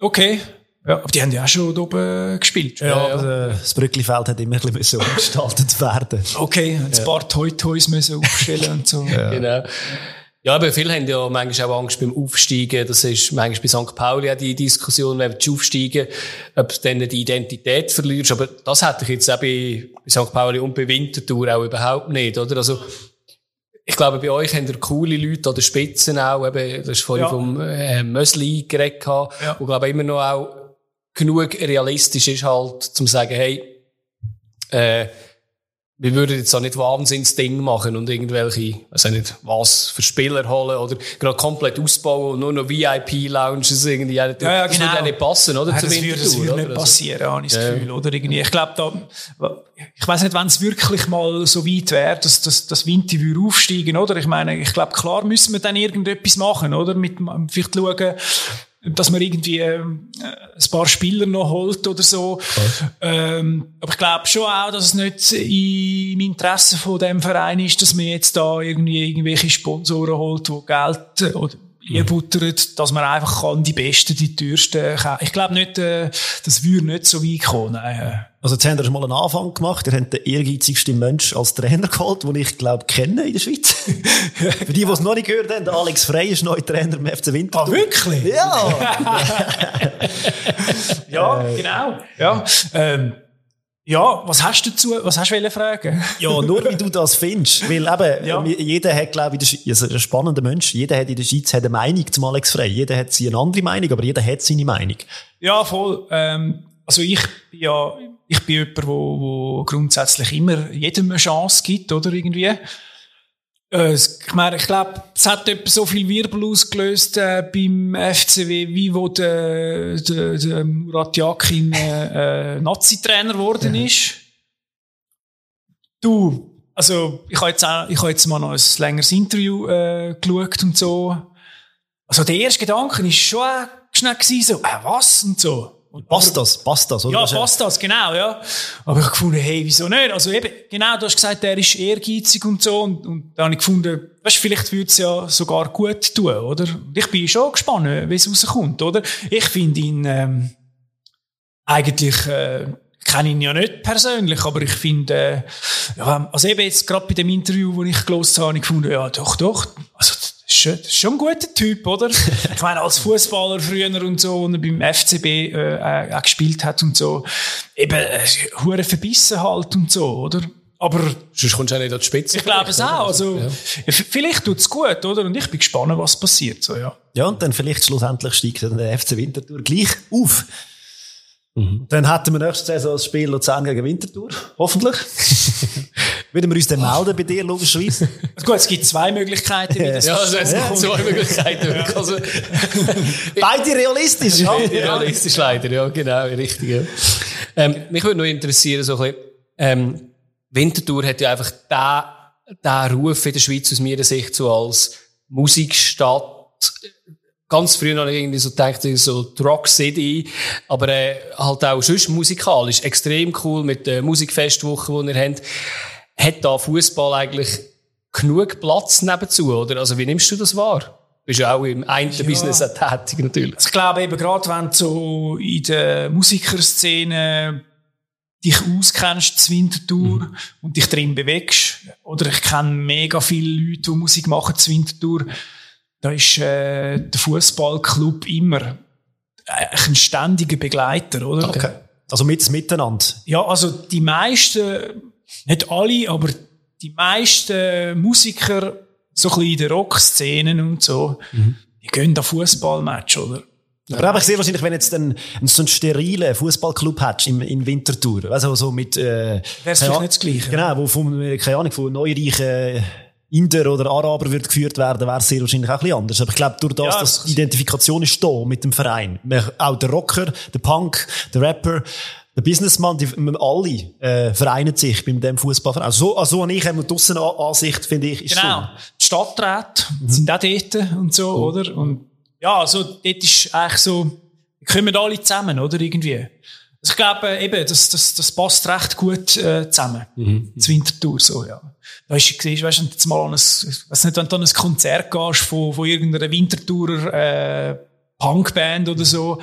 Okay. Ja, aber die haben ja auch schon oben gespielt. Ja, aber äh, das Brücklifeld hat immer ein bisschen umgestaltet werden. Okay, ein paar Toy-Toys müssen aufstellen und so. Genau. Ja, aber viele haben ja manchmal auch Angst beim Aufsteigen. Das ist manchmal bei St. Pauli auch die Diskussion, wenn du aufsteigen, ob du dann die Identität verlierst. Aber das hätte ich jetzt auch bei, St. Pauli und bei Winterthur auch überhaupt nicht, oder? Also, ich glaube, bei euch habt ihr coole Leute an den Spitzen auch, eben, das ist vorhin Ja. vom äh, Mösli geredet, Ja. wo, glaube ich, immer noch auch genug realistisch ist halt, zum zu sagen, hey, äh, wir würden jetzt auch nicht Wahnsinnsding machen und irgendwelche, weiß ich nicht, was für Spieler holen oder gerade komplett ausbauen und nur noch VIP-Lounges irgendwie. Ja, Ja, das genau. würde ja nicht passen, oder? Ja, das würde, das würde nicht Also- passieren, habe ich das Ja. Gefühl, oder? Irgendwie. Ich glaube, da, ich weiß nicht, wenn es wirklich mal so weit wäre, dass, dass, dass Winter würde aufsteigen, oder? Ich meine, ich glaube, klar müssen wir dann irgendetwas machen, oder? Mit, vielleicht schauen, dass man irgendwie ähm, ein paar Spieler noch holt oder so. Ähm, aber ich glaube schon auch, dass es nicht im Interesse von dem Verein ist, dass man jetzt da irgendwie irgendwelche Sponsoren holt, die Geld äh, oder einbuttert, dass man einfach kann die Besten, die teuersten kaufen. Ich glaube nicht, äh, das würde nicht so weit kommen. Nein, äh. Also jetzt habt ihr schon mal einen Anfang gemacht. Ihr habt den ehrgeizigsten Mensch als Trainer geholt, den ich glaube kenne in der Schweiz. Für die, die es noch nicht gehört haben, Alex Frey ist neuer Trainer im FC Winterthur. Ah, wirklich? Ja! Ja, genau. Ja, ähm, ja, was hast du dazu, was hast du fragen? Ja, nur wie du das findest. Weil eben, Ja. äh, jeder hat, glaube ich, in der Schweiz- also ein spannender Mensch, jeder hat in der Schweiz hat eine Meinung zum Alex Frey. Jeder hat sie eine andere Meinung, aber jeder hat seine Meinung. Ja, voll. Ähm, also ich bin ja, ich bin jemand, wo, wo grundsätzlich immer jedem eine Chance gibt, oder irgendwie. Äh, ich meine, ich glaube, es hat etwa so viel Wirbel ausgelöst äh, beim FCW, wie wo der, der, der Murat Yakin äh, äh, Nazi-Trainer geworden ist. Du, also ich habe jetzt, auch, ich habe jetzt mal noch ein längeres Interview äh, geschaut und so. Also der erste Gedanke ist schon auch schnell gewesen, so, äh, was und so. Und Passt das? Passt das? Oder? ja, passt das, genau, ja. Aber ich habe gefunden, hey, wieso nicht? Also eben, genau, du hast gesagt, der ist ehrgeizig und so. Und, und da habe ich gefunden, weißt, du, vielleicht würde es ja sogar gut tun, oder? Und ich bin schon gespannt, wie es rauskommt, oder? Ich finde ihn, ähm, eigentlich, äh, ich kenne ihn ja nicht persönlich, aber ich finde, äh, ja, also eben jetzt gerade bei dem Interview, das ich gelesen habe, habe ich gefunden, ja, doch, doch, also, schon, ist schon ein guter Typ, oder? ich meine, als Fußballer früher und so, und er beim FCB äh, auch gespielt hat und so, eben, äh, hure verbissen halt und so, oder? Aber Sonst kommst du auch nicht an die Spitze. ich glaube es auch. Also, Ja. vielleicht tut's gut, oder? Und ich bin gespannt, was passiert, so, ja. Ja, und dann vielleicht schlussendlich steigt dann der FC Winterthur gleich auf. Dann hätten wir nächste Saison das Spiel Luzern gegen Winterthur. Hoffentlich. Würden wir uns dann melden bei dir, logischerweise. Also gut, es gibt zwei Möglichkeiten, wie das Ja, also es gibt zwei Möglichkeiten. wirklich. Also, Beide realistisch. ja, realistisch leider, ja, genau, richtig. Ja. Ähm, mich würde noch interessieren, so ein bisschen, ähm, Winterthur hat ja einfach den, den Ruf in der Schweiz aus meiner Sicht so als Musikstadt. Ganz früh habe ich irgendwie so gedacht, so Rock City, aber äh, halt auch sonst musikalisch extrem cool mit der Musikfestwoche, die ihr habt. Hat da Fußball eigentlich genug Platz nebenzu, oder? Also wie nimmst du das wahr? Du bist ja auch im einen Business auch tätig, natürlich. Ich glaube eben gerade, wenn du so in der Musikerszene dich auskennst, zu Winterthur, und dich drin bewegst, oder ich kenne mega viele Leute, die Musik machen zu Winterthur, da ist äh, der Fußballclub immer eigentlich ein ständiger Begleiter, oder? Okay. Also mit Miteinander. Ja, also die meisten, nicht alle, aber die meisten Musiker, so ein bisschen in den Rockszenen und so, die gehen an Fußballmatch, oder? Aber eben, ich sehe wahrscheinlich, wenn jetzt dann so einen sterilen Fußballclub hättest im, in Winterthur, also so mit, äh, Wär's vielleicht nicht das Gleiche. Genau, wo von, keine Ahnung, von neureichen Inder oder Araber wird geführt werden, wäre es sehr wahrscheinlich auch ein bisschen anders. Aber ich glaube, durch das, Ja, dass das- die Identifikation ist da mit dem Verein. Auch der Rocker, der Punk, der Rapper, der Businessman, die, alle, äh, vereinen sich bei dem Fußballverein. Also so, also habe ich eben die Aussenansicht, finde ich, ist Genau. Die Stadträte sind auch dort und so, oder? Und ja, also dort ist eigentlich so, wir kommen alle zusammen, oder? Irgendwie. Also ich glaube eben, das, das, das passt recht gut äh, zusammen. Das Wintertour, so, ja. Da ist, siehst, weißt du, du jetzt mal an ein, weiss nicht, wenn du an ein Konzert gehst von, von irgendeiner Wintertourer, äh, Punkband oder so,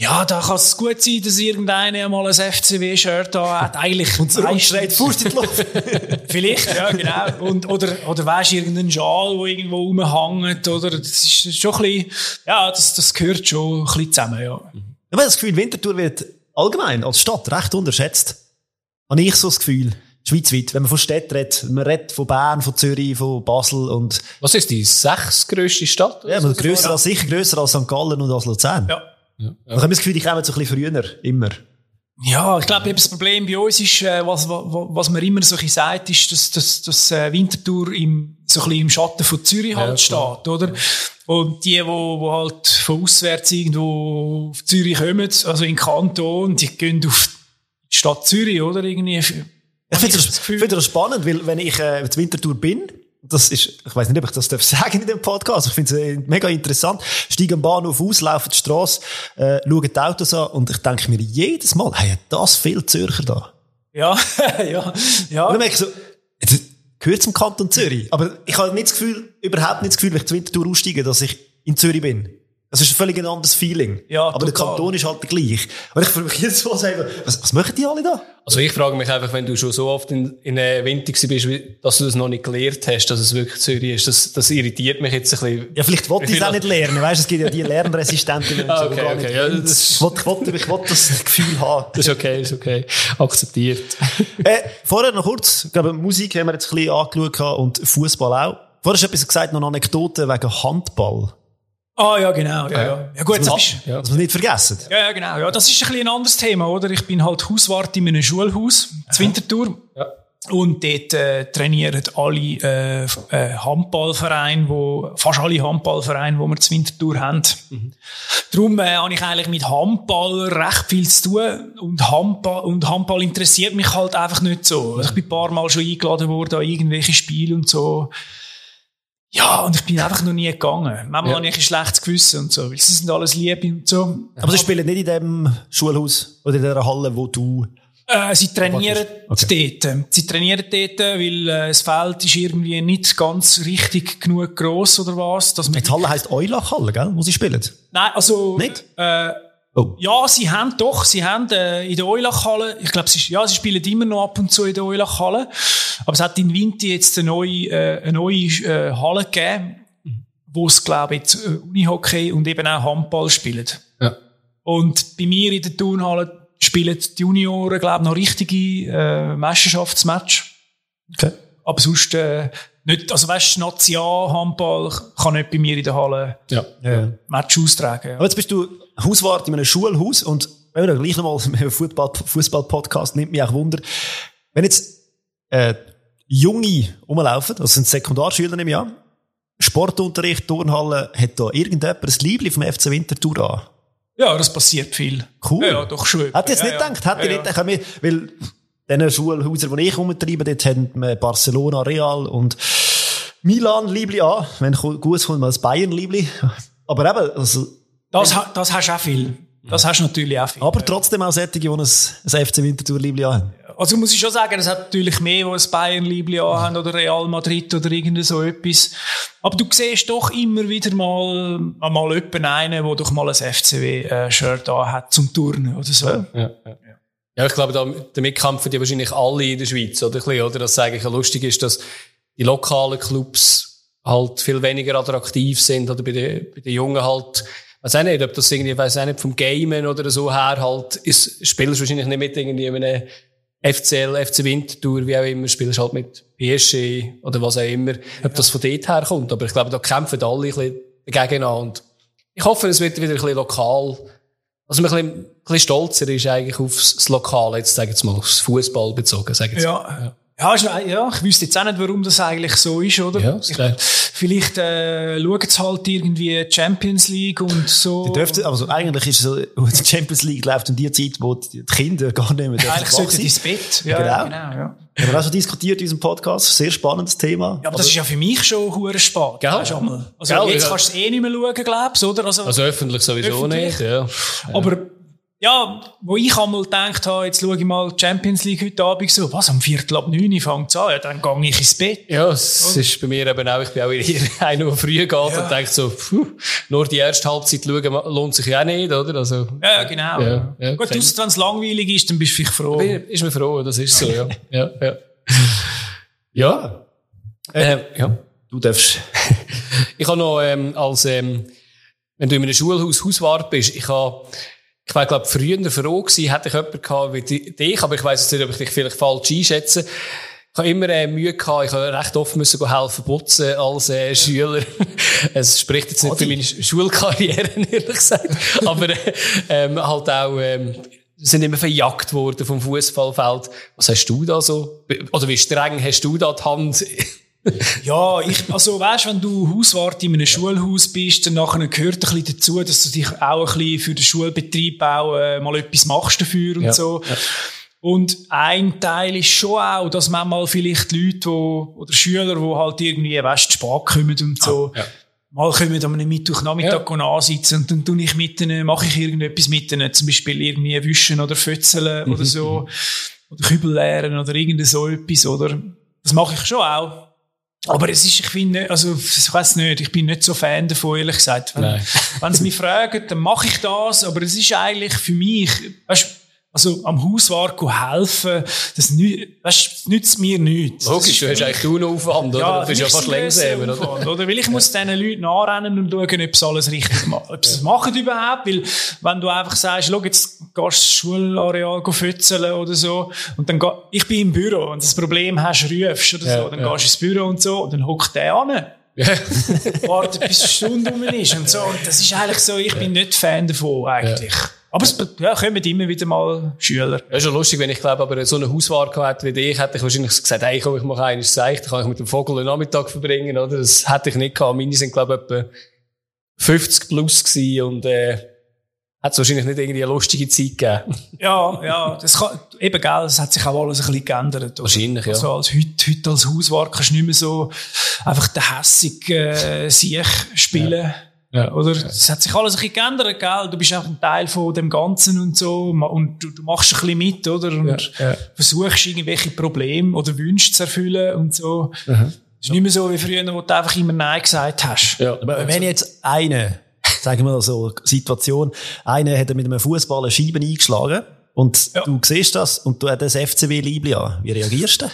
ja, da kann es gut sein, dass irgendeiner mal ein FCW-Shirt da hat. Eigentlich Und so schreit. Vielleicht, ja, genau. Und, oder, oder weisst irgendeinen Schal, der irgendwo rumhängt, oder? Das ist schon ein bisschen, ja, das, das gehört schon ein bisschen zusammen, ja. Ich habe das Gefühl, Winterthur wird allgemein als Stadt recht unterschätzt. Habe ich so das Gefühl. Schweizweit. Wenn man von Städten redet, man redet von Bern, von Zürich, von Basel und, Was ist die sechstgrösste Stadt? ja, man grösser als sicher grösser als St. Gallen und als Luzern. Ja. Ich habe das Gefühl, die kommen so ein bisschen früher. Immer. Ja, ich glaube, eben das Problem bei uns ist, äh, was, was, was man immer so ein bisschen sagt, ist, dass, dass, dass äh, Winterthur im, so ein bisschen im Schatten von Zürich halt steht, oder? Und die, wo, wo halt von auswärts irgendwo auf Zürich kommen, also in den Kanton, die gehen auf die Stadt Zürich, oder? Irgendwie. Ich finde das, finde das spannend, weil wenn ich äh, zur Winterthur bin, das ist, ich weiß nicht, ob ich das darf sagen in dem Podcast, ich finde es äh, mega interessant, steige am Bahnhof aus, laufe die Straße, äh, schaue die Autos an und ich denke mir jedes Mal, hey, das viel Zürcher da? Ja, ja, ja. Und dann merke ich so, das gehört zum Kanton Zürich. Aber ich habe nicht das Gefühl, überhaupt nicht das Gefühl, wenn ich zur Winterthur aussteige, dass ich in Zürich bin. Das ist ein völlig ein anderes Feeling. Ja, Aber der total. Kanton ist halt der gleich. Und ich frage mich jetzt mal selber, was, was machen die alle da? Also ich frage mich einfach, wenn du schon so oft in, in äh, Winter bist, wie- dass du das noch nicht gelernt hast, dass es wirklich Zürich ist. Das, das irritiert mich jetzt ein bisschen. Ja, vielleicht wollte ich es auch nicht lernen. Weißt du, es gibt ja die Lernresistenten Ah, okay, okay. nicht Ja, das ist- ich wollte, ich wollte, ich wollte das Gefühl haben. Das ist okay, ist okay. Akzeptiert. äh, vorher noch kurz, ich glaube, Musik haben wir jetzt ein bisschen angeschaut und Fußball auch. Vorher hast du etwas gesagt, noch eine Anekdote wegen Handball. Ah, ja, genau, ja, ja. Ja, gut, das ist, Ja. Dass wir nicht vergessen. ja, ja, genau. Ja, das ist ein bisschen ein anderes Thema, oder? Ich bin halt Hauswart in einem Schulhaus, zur Winterthur. Ja. Und dort äh, trainieren alle äh, äh, Handballvereine, wo, fast alle Handballvereine, die wir zur Winterthur haben. Darum äh, habe ich eigentlich mit Handball recht viel zu tun. Und Handball, und Handball interessiert mich halt einfach nicht so. Ich bin ein paar Mal schon eingeladen worden an irgendwelche Spiele und so. Ja, und ich bin einfach noch nie gegangen. Manchmal Ja. habe ich ein schlechtes Gewissen und so, weil sie sind alles Liebe und so. Aber sie spielen nicht in dem Schulhaus oder in der Halle, wo du... Äh, sie trainieren Okay. dort. Sie trainieren dort, weil äh, das Feld ist irgendwie nicht ganz richtig genug gross oder was. Dass man Die Halle heisst Eulach-Halle, gell? Wo sie spielen. Nein, also Nicht? Äh, Oh. ja, sie haben doch, sie haben äh, in der Eulachhalle, ich glaube, sie, ja, sie spielen immer noch ab und zu in der Eulachhalle, aber es hat in Winter jetzt eine neue, äh, eine neue äh, Halle gegeben wo es, glaube ich, jetzt äh, Unihockey und eben auch Handball spielen. Ja. Und bei mir in der Turnhalle spielen die Junioren, glaube ich, noch richtige äh, Meisterschaftsmatch. Okay. Aber sonst äh, nicht, also weißt du, National-Handball kann nicht bei mir in der Halle Ja. Ja. Match austragen. Aber jetzt bist du Hauswart in einem Schulhaus und wenn wir gleich nochmal im Fußball- Fußball-Podcast nimmt mich auch Wunder, wenn jetzt äh, Junge rumlaufen, das sind Sekundarschüler im Jahr, Sportunterricht, Turnhalle, hat da irgendjemand ein Liebling vom FC Winterthur an? Ja, das passiert viel. Cool. Ja, ja doch schon. Hat ihr jetzt ja, nicht ja. gedacht? Hat ihr ja, nicht gedacht? Weil, diese Schulhäuser, die ich umtreibe, dort haben wir Barcelona, Real und Milan Liebli an. Wenn gut kommt, mal das Bayern Liebli. Aber eben, also, Das, ha- das hast du auch viel. Das hast du natürlich auch viel. aber trotzdem auch solche, die ein, ein FC Winterthur Liebli haben. Also muss ich schon sagen, es hat natürlich mehr, die ein Bayern-Liebli haben oder Real Madrid oder irgend so etwas. Aber du siehst doch immer wieder mal, mal jemanden einen, der doch mal ein FCW-Shirt an hat zum Turnen oder so. Ja, ja. ja, ich glaube, da- damit kämpfen die wahrscheinlich alle in der Schweiz, oder? Oder? Dass es eigentlich lustig ist, dass die lokalen Clubs halt viel weniger attraktiv sind, oder bei den, bei den Jungen halt, weiß auch nicht, ob das irgendwie, weiß auch nicht, vom Gamen oder so her halt, ist, spielst wahrscheinlich nicht mit irgendwie einem FCL, FC Winterthur, wie auch immer, spielst halt mit PSG oder was auch immer, ob das von dort her kommt. Aber ich glaube, da kämpfen alle ein bisschen an. Und ich hoffe, es wird wieder ein bisschen lokal, also man ein bisschen, ein bisschen stolzer ist eigentlich aufs das Lokale, jetzt sage ich jetzt mal aufs Fußball bezogen, sage ich jetzt mal. Ja. Ja, ist, ja, ich wüsste jetzt auch nicht, warum das eigentlich so ist, oder? Ja, ist klar. ich, vielleicht äh, schauen sie halt irgendwie Champions League und so. Die dürften, also eigentlich ist es so, wo die Champions League läuft in die Zeit, wo die Kinder gar nicht mehr dürfen eigentlich sollten ins Bett. Ja, Genau. genau ja. Wir haben auch schon diskutiert in unserem Podcast, sehr spannendes Thema. Ja, aber das ist ja für mich schon hure spät. Gell? einmal. Also Gell, jetzt ja. kannst du es eh nicht mehr schauen, glaubst du, oder? Also, Also öffentlich sowieso Öffentlich? nicht, ja. aber ja, wo ich einmal gedacht habe, jetzt schaue ich mal Champions League heute Abend so, was, am Viertel ab neun fängt es an, ja, dann gehe ich ins Bett. Ja, es ist bei mir eben auch, ich bin auch eher einer, der früh geht und denkt so, puh, nur die erste Halbzeit schauen lohnt sich ja auch nicht, oder? Also, Ja, genau. Ja, ja, Gut, ausser wenn es langweilig ist, dann bist du vielleicht froh. bin- ist mir froh, das ist so, ja. Ja, ja. Ja. Ähm, ja. Du darfst. Ich habe noch ähm, als, ähm, wenn du in einem Schulhaus Hauswart bist, ich habe, ich war glaube früher froh gewesen, hätte ich jemanden gehabt wie di- dich, aber ich weiß jetzt nicht, ob ich dich vielleicht falsch einschätze. Ich habe immer äh, Mühe gehabt, ich habe recht oft müssen helfen putzen als äh, Schüler. es spricht jetzt nicht für meine Sch- Schulkarriere, ehrlich gesagt, aber äh, ähm, halt auch ähm, sind immer verjagt worden vom Fußballfeld. Was hast du da so? Oder wie streng hast du da die Hand? Ja, ich, also weißt, wenn du Hauswart in einem Schulhaus bist, dann nachher gehört ein bisschen dazu, dass du dich auch ein bisschen für den Schulbetrieb auch äh, mal etwas machst dafür und Ja, so. Und ein Teil ist schon auch, dass manchmal vielleicht Leute, wo, oder Schüler, die halt irgendwie, weißt, zu spät kommen und so, ja. mal kommen am Mittwochnachmittag Ja. ja. ansitzen und dann tue ich mit ihnen, mache ich irgendetwas mit ihnen, zum Beispiel irgendwie wischen oder fötzeln Mhm, oder so, oder Kübel leeren oder irgend so etwas, oder? Das mache ich schon auch. Aber es ist, ich finde, also, ich weiß nicht, ich bin nicht so Fan davon, ehrlich gesagt. Wenn, wenn sie mich fragen, dann mache ich das, aber es ist eigentlich für mich, weißt, also am Hauswart helfen, das nü- weißt, nützt mir nichts. Das Logisch, du hast eigentlich du einen Aufwand, oder? du bist ja fast grösserer oder? Oder? Weil ich muss diesen Leuten nachrennen und schauen, ob sie alles richtig machen. Ob sie es machen überhaupt. Weil, wenn du einfach sagst, schau, jetzt gehst du ins Schulareal fützeln oder so, und dann geh, ich bin im Büro, und das Problem hast, rufst oder Ja, so, dann ja. gehst du ins Büro und so, und dann hockt der an. Ja. wartet, bis die Stunde rum ist und so. Und das ist eigentlich so, ich bin nicht Fan davon, eigentlich. Aber es ja, kommen immer wieder mal Schüler. Ja, ist schon lustig, wenn ich glaube, aber so einen Hauswart gehabt hätte wie dich, hätte ich wahrscheinlich gesagt, hey, komm, ich mache eines Zeichen, dann kann ich mit dem Vogel einen Nachmittag verbringen, oder? Das hätte ich nicht gehabt. Meine sind, glaube ich, etwa 50 plus gewesen und, äh, hat es wahrscheinlich nicht irgendwie eine lustige Zeit gegeben. Ja, ja, das kann, eben, gell, das hat sich auch alles ein bisschen geändert. Oder? Wahrscheinlich, ja. Also als heute, heute als Hauswart kannst du nicht mehr so einfach den hässigen äh, Sieg spielen. Ja. Oder? Es hat sich alles ein bisschen geändert, gell? Du bist auch ein Teil von dem Ganzen und so. Und du, du machst ein bisschen mit, oder? Und Ja, ja. versuchst irgendwelche Probleme oder Wünsche zu erfüllen und so. Mhm. Es ist nicht mehr so wie früher, wo du einfach immer Nein gesagt hast. Ja. Aber wenn jetzt eine, sagen wir mal so, Situation, einer hat mit einem Fußball eine Scheibe eingeschlagen und Ja. du siehst das und du hast das FCW Liebli an. Wie reagierst du?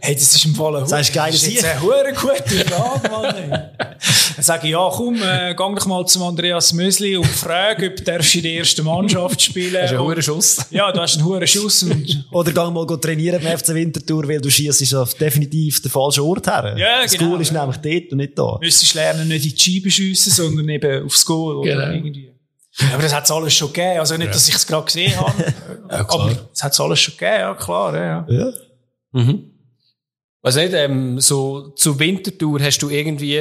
Hey, das ist im Fall ein Das ist geil, das ist jetzt eine hure gute Frage, Mann. Dann sage ich, ja, komm, äh, gang doch mal zum Andreas Mösli und frage, ob darfst du in der ersten Mannschaft spielen. Das ist ein hoher Schuss. Ja, du hast einen hohen Schuss und Oder gang mal go trainieren beim FC Winterthur, weil du schießt auf definitiv den falschen Ort her. Ja, das genau, Goal ist ja. nämlich dort und nicht da. müsstest lernen, nicht in die Scheibe schiessen, sondern eben aufs Goal oder Genau. irgendwie. Ja, aber das hat es alles schon gegeben. Also nicht, dass ich es gerade gesehen habe. aber das hat es alles schon gegeben, ja, klar. Ja, ja. Ja. Also nicht, ähm, so zu Wintertour hast du irgendwie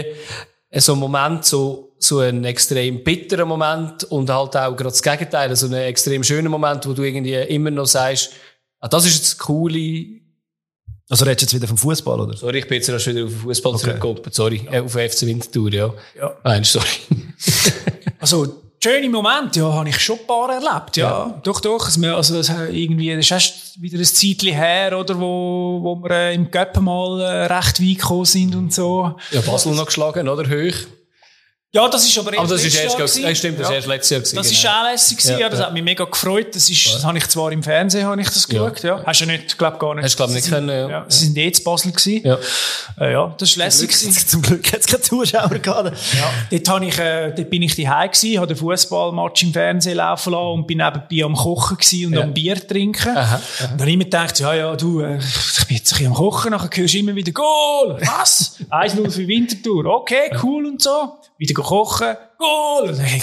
äh, so einen Moment, so, so einen extrem bitteren Moment und halt auch gerade das Gegenteil, so einen extrem schönen Moment, wo du irgendwie immer noch sagst, ah, das ist jetzt coole, Also redest du jetzt wieder vom Fußball, oder? sorry, ich bin jetzt erst wieder auf den Fußball zurückgekommen, sorry, äh, auf FC Wintertour, ja. Ja. Nein, sorry. Also, schöne Momente, ja, habe ich schon ein paar erlebt, ja. Doch, doch. Also, das, hat irgendwie, das ist erst wieder ein Zeitchen her, oder, wo, wo wir äh, im Göppen mal äh, recht weit gekommen sind und so. Ja, Basel noch geschlagen, oder? Hoch. Ja, das ist aber erst Aber das ist erst, Jahr ja, gewesen. stimmt, das ist Ja. erst letztes Jahr gewesen. Das genau. ist auch lässig gewesen, Ja, ja, das hat mich mega gefreut. Das ist, das habe ich zwar im Fernsehen, habe ich das geschaut, ja. Hast du ja nicht, glaub gar nicht. Hast du, glaub, nicht können, ja. Sie sind eh zu Basel gewesen. Ja. Äh, ja, das ist lässig gewesen. Zum Glück hat es keine Zuschauer gehabt. Ja. Dort, habe ich, äh, dort bin ich daheim gewesen, habe den Fußballmatch im Fernsehen laufen lassen und bin nebenbei am Kochen gewesen und Ja. am Bier trinken. Aha, Und dann habe ich mir gedacht, ja, ja, du, äh, ich bin jetzt ein bisschen am Kochen, nachher hörst du immer wieder Goal! Was? 1-0 für Winterthur. Okay, cool und so. Wieder kochen. Goal! Und dann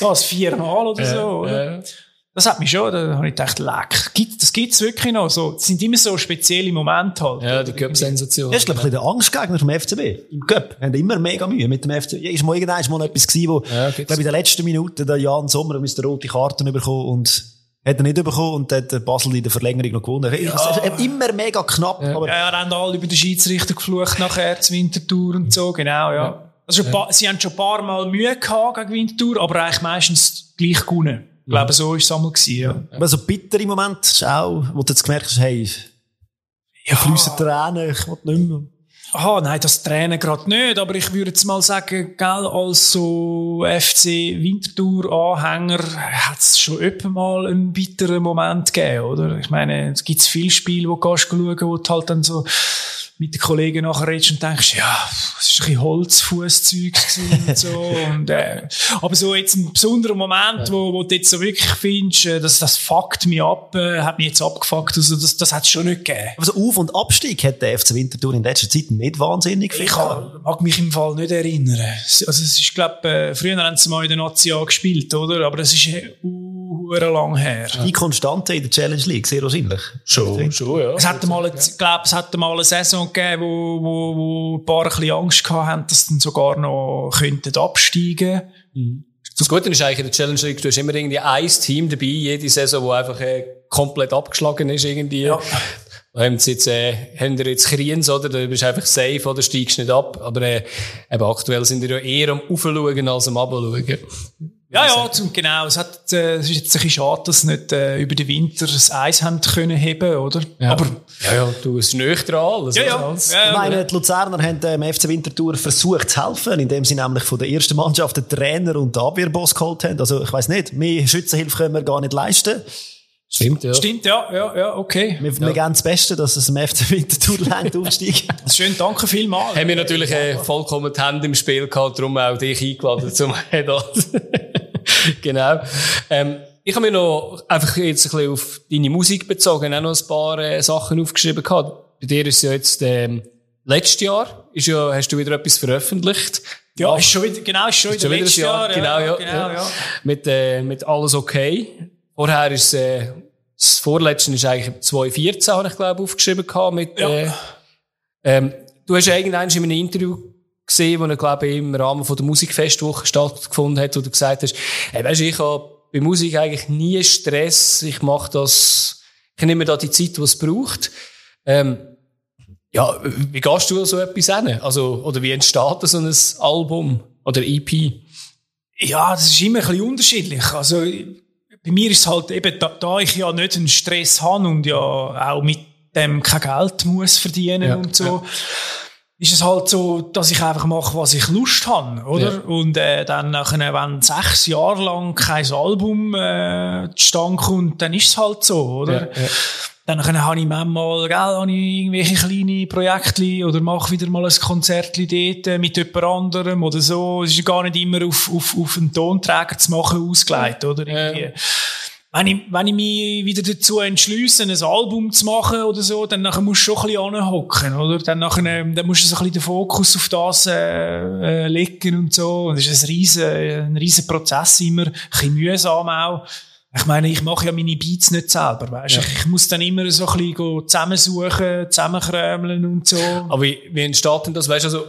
Das viermal oder so, oder? Ja. Das hat mich schon, da habe ich gedacht, leck, gibt, das gibt's wirklich noch. So, das sind immer so spezielle Momente halt. Ja, die Cup-Sensation. Das ist, glaube ich, der Angstgegner vom FCB. Im Cup. Haben immer mega Mühe mit dem FCB. Ja, ist mal irgendwann ist mal etwas gewesen, wo, Ja, glaube, in den letzten Minuten, der Jan Sommer müsste rote Karten bekommen und hat er nicht bekommen und hat Basel in der Verlängerung noch gewonnen. Es ist immer mega knapp, aber Ja, ja, dann haben alle über den Schiedsrichter geflucht nachher zur Wintertour und so, genau, ja. Also paar, sie haben schon ein paar Mal Mühe gehabt gegen Wintertour, aber eigentlich meistens gleich gewonnen. Ich glaube, so war es einmal ja. Aber so bitter im Moment ist auch, wo du jetzt gemerkt hast, hey, ja. fließen Tränen, ich will nicht mehr. Aha, nein, das Tränen gerade nicht, aber ich würde jetzt mal sagen, gell, als so FC Winterthur-Anhänger hat es schon öppe mal einen bitteren Moment gegeben, oder? Ich meine, es gibt viele Spiele, wo du gehst schauen, wo du halt dann so mit den Kollegen nachher redest und denkst, ja, es ist ein bisschen Holzfußzeug gewesen und so. Und, äh, aber so jetzt ein besonderer Moment, wo, wo du jetzt so wirklich findest, äh, das, das fuckt mich ab, äh, hat mich jetzt abgefuckt, also das, das hat es schon nicht gegeben. Aber so Auf- und Abstieg hat der FC Winterthur in letzter Zeit nicht wahnsinnig viel Ich kann, mag mich im Fall nicht erinnern. Also es ist, glaube äh, früher haben sie mal in der Nazi gespielt, oder? Aber das ist äh, uh, lang her. Die Konstante in der Challenge League, sehr wahrscheinlich. Schon, schon, ja. Es hat mal, eine- ich glaube, es hat mal eine Saison gegeben, wo, wo, wo ein paar ein bisschen Angst gehabt haben, dass sie dann sogar noch könnten absteigen. Das Gute ist eigentlich in der Challenge League, du hast immer irgendwie ein Team dabei, jede Saison, wo einfach äh, komplett abgeschlagen ist irgendwie. Ja. Haben sie jetzt, äh, haben die jetzt Kriens, oder? Du bist einfach safe, oder steigst nicht ab. Aber, äh, eben aktuell sind die ja eher am Aufschauen als am Abschauen. Ja, ja, zum, genau. Es, hat, äh, es ist jetzt ein bisschen schade, dass sie nicht äh, über den Winter das Eis haben können heben, oder? Aber Ja, ja, du, es ist nicht dran, alles. ja, ja. alles. ja, Ich ja. meine, die Luzerner haben dem FC Winterthur versucht zu helfen, indem sie nämlich von der ersten Mannschaft den Trainer und den Abwehrboss geholt haben. Also, ich weiss nicht, mehr Schützenhilfe können wir gar nicht leisten. Stimmt, ja. Stimmt, ja, ja, ja, okay. Wir, wir geben das Beste, dass es dem FC Winterthur längt, Aufstieg. Schön, danke vielmals. Haben wir natürlich äh, vollkommen die Hände im Spiel gehabt, darum auch dich eingeladen zum das. genau. Ähm, ich habe mir noch einfach jetzt ein bisschen auf deine Musik bezogen, auch noch ein paar äh, Sachen aufgeschrieben gehabt. Bei dir ist ja jetzt, ähm, letztes Jahr ist ja, hast du wieder etwas veröffentlicht. Ja, ist schon wieder, genau, ist schon wieder Schon wieder ein letztes Jahr, Jahr. genau, ja. genau, ja. Mit, äh, mit alles okay. Vorher ist, äh, das vorletzte ist eigentlich 2014, habe ich glaube aufgeschrieben gehabt, mit, Ja. äh, ähm, du hast ja irgendwann in einem Interview gesehen, wo er, glaube ich, im Rahmen von der Musikfestwoche stattgefunden hat, wo du gesagt hast, hey, weisst, du, ich habe bei Musik eigentlich nie Stress, ich mache das, ich nehme da die Zeit, die es braucht. Ähm, ja, wie gehst du so etwas hin? Also, oder wie entsteht so ein Album oder EP? Ja, das ist immer ein bisschen unterschiedlich. Also, bei mir ist es halt eben, da, da ich ja nicht einen Stress habe und ja auch mit dem kein Geld muss verdienen Ja, und so, ist es halt so, dass ich einfach mache, was ich Lust habe, oder? Ja. Und äh, dann nachher, wenn sechs Jahre lang kein Album äh, zustande kommt, dann ist es halt so, oder? Ja, ja. Dann nachher habe ich manchmal, gell, habe ich irgendwelche kleine Projekte oder mache wieder mal ein Konzert dort äh, mit jemand anderem oder so. Es ist gar nicht immer auf, auf, auf einen Tonträger zu machen ausgelegt, oder? Irgendwie. Wenn ich, wenn ich mich wieder dazu entschließe, ein Album zu machen oder so, dann nachher musst du schon ein bisschen anhocken, oder? Dann nachher, ähm, dann musst du so ein bisschen den Fokus auf das, äh, äh, legen und so. Und das ist ein riesen, ein riesen Prozess immer, ein bisschen mühsam auch. Ich meine, ich mache ja meine Beats nicht selber, weißt du? Ich, muss dann immer so ein bisschen zusammensuchen, zusammenkrömeln und so. Aber wie, wie entsteht denn das? Weißt du, also,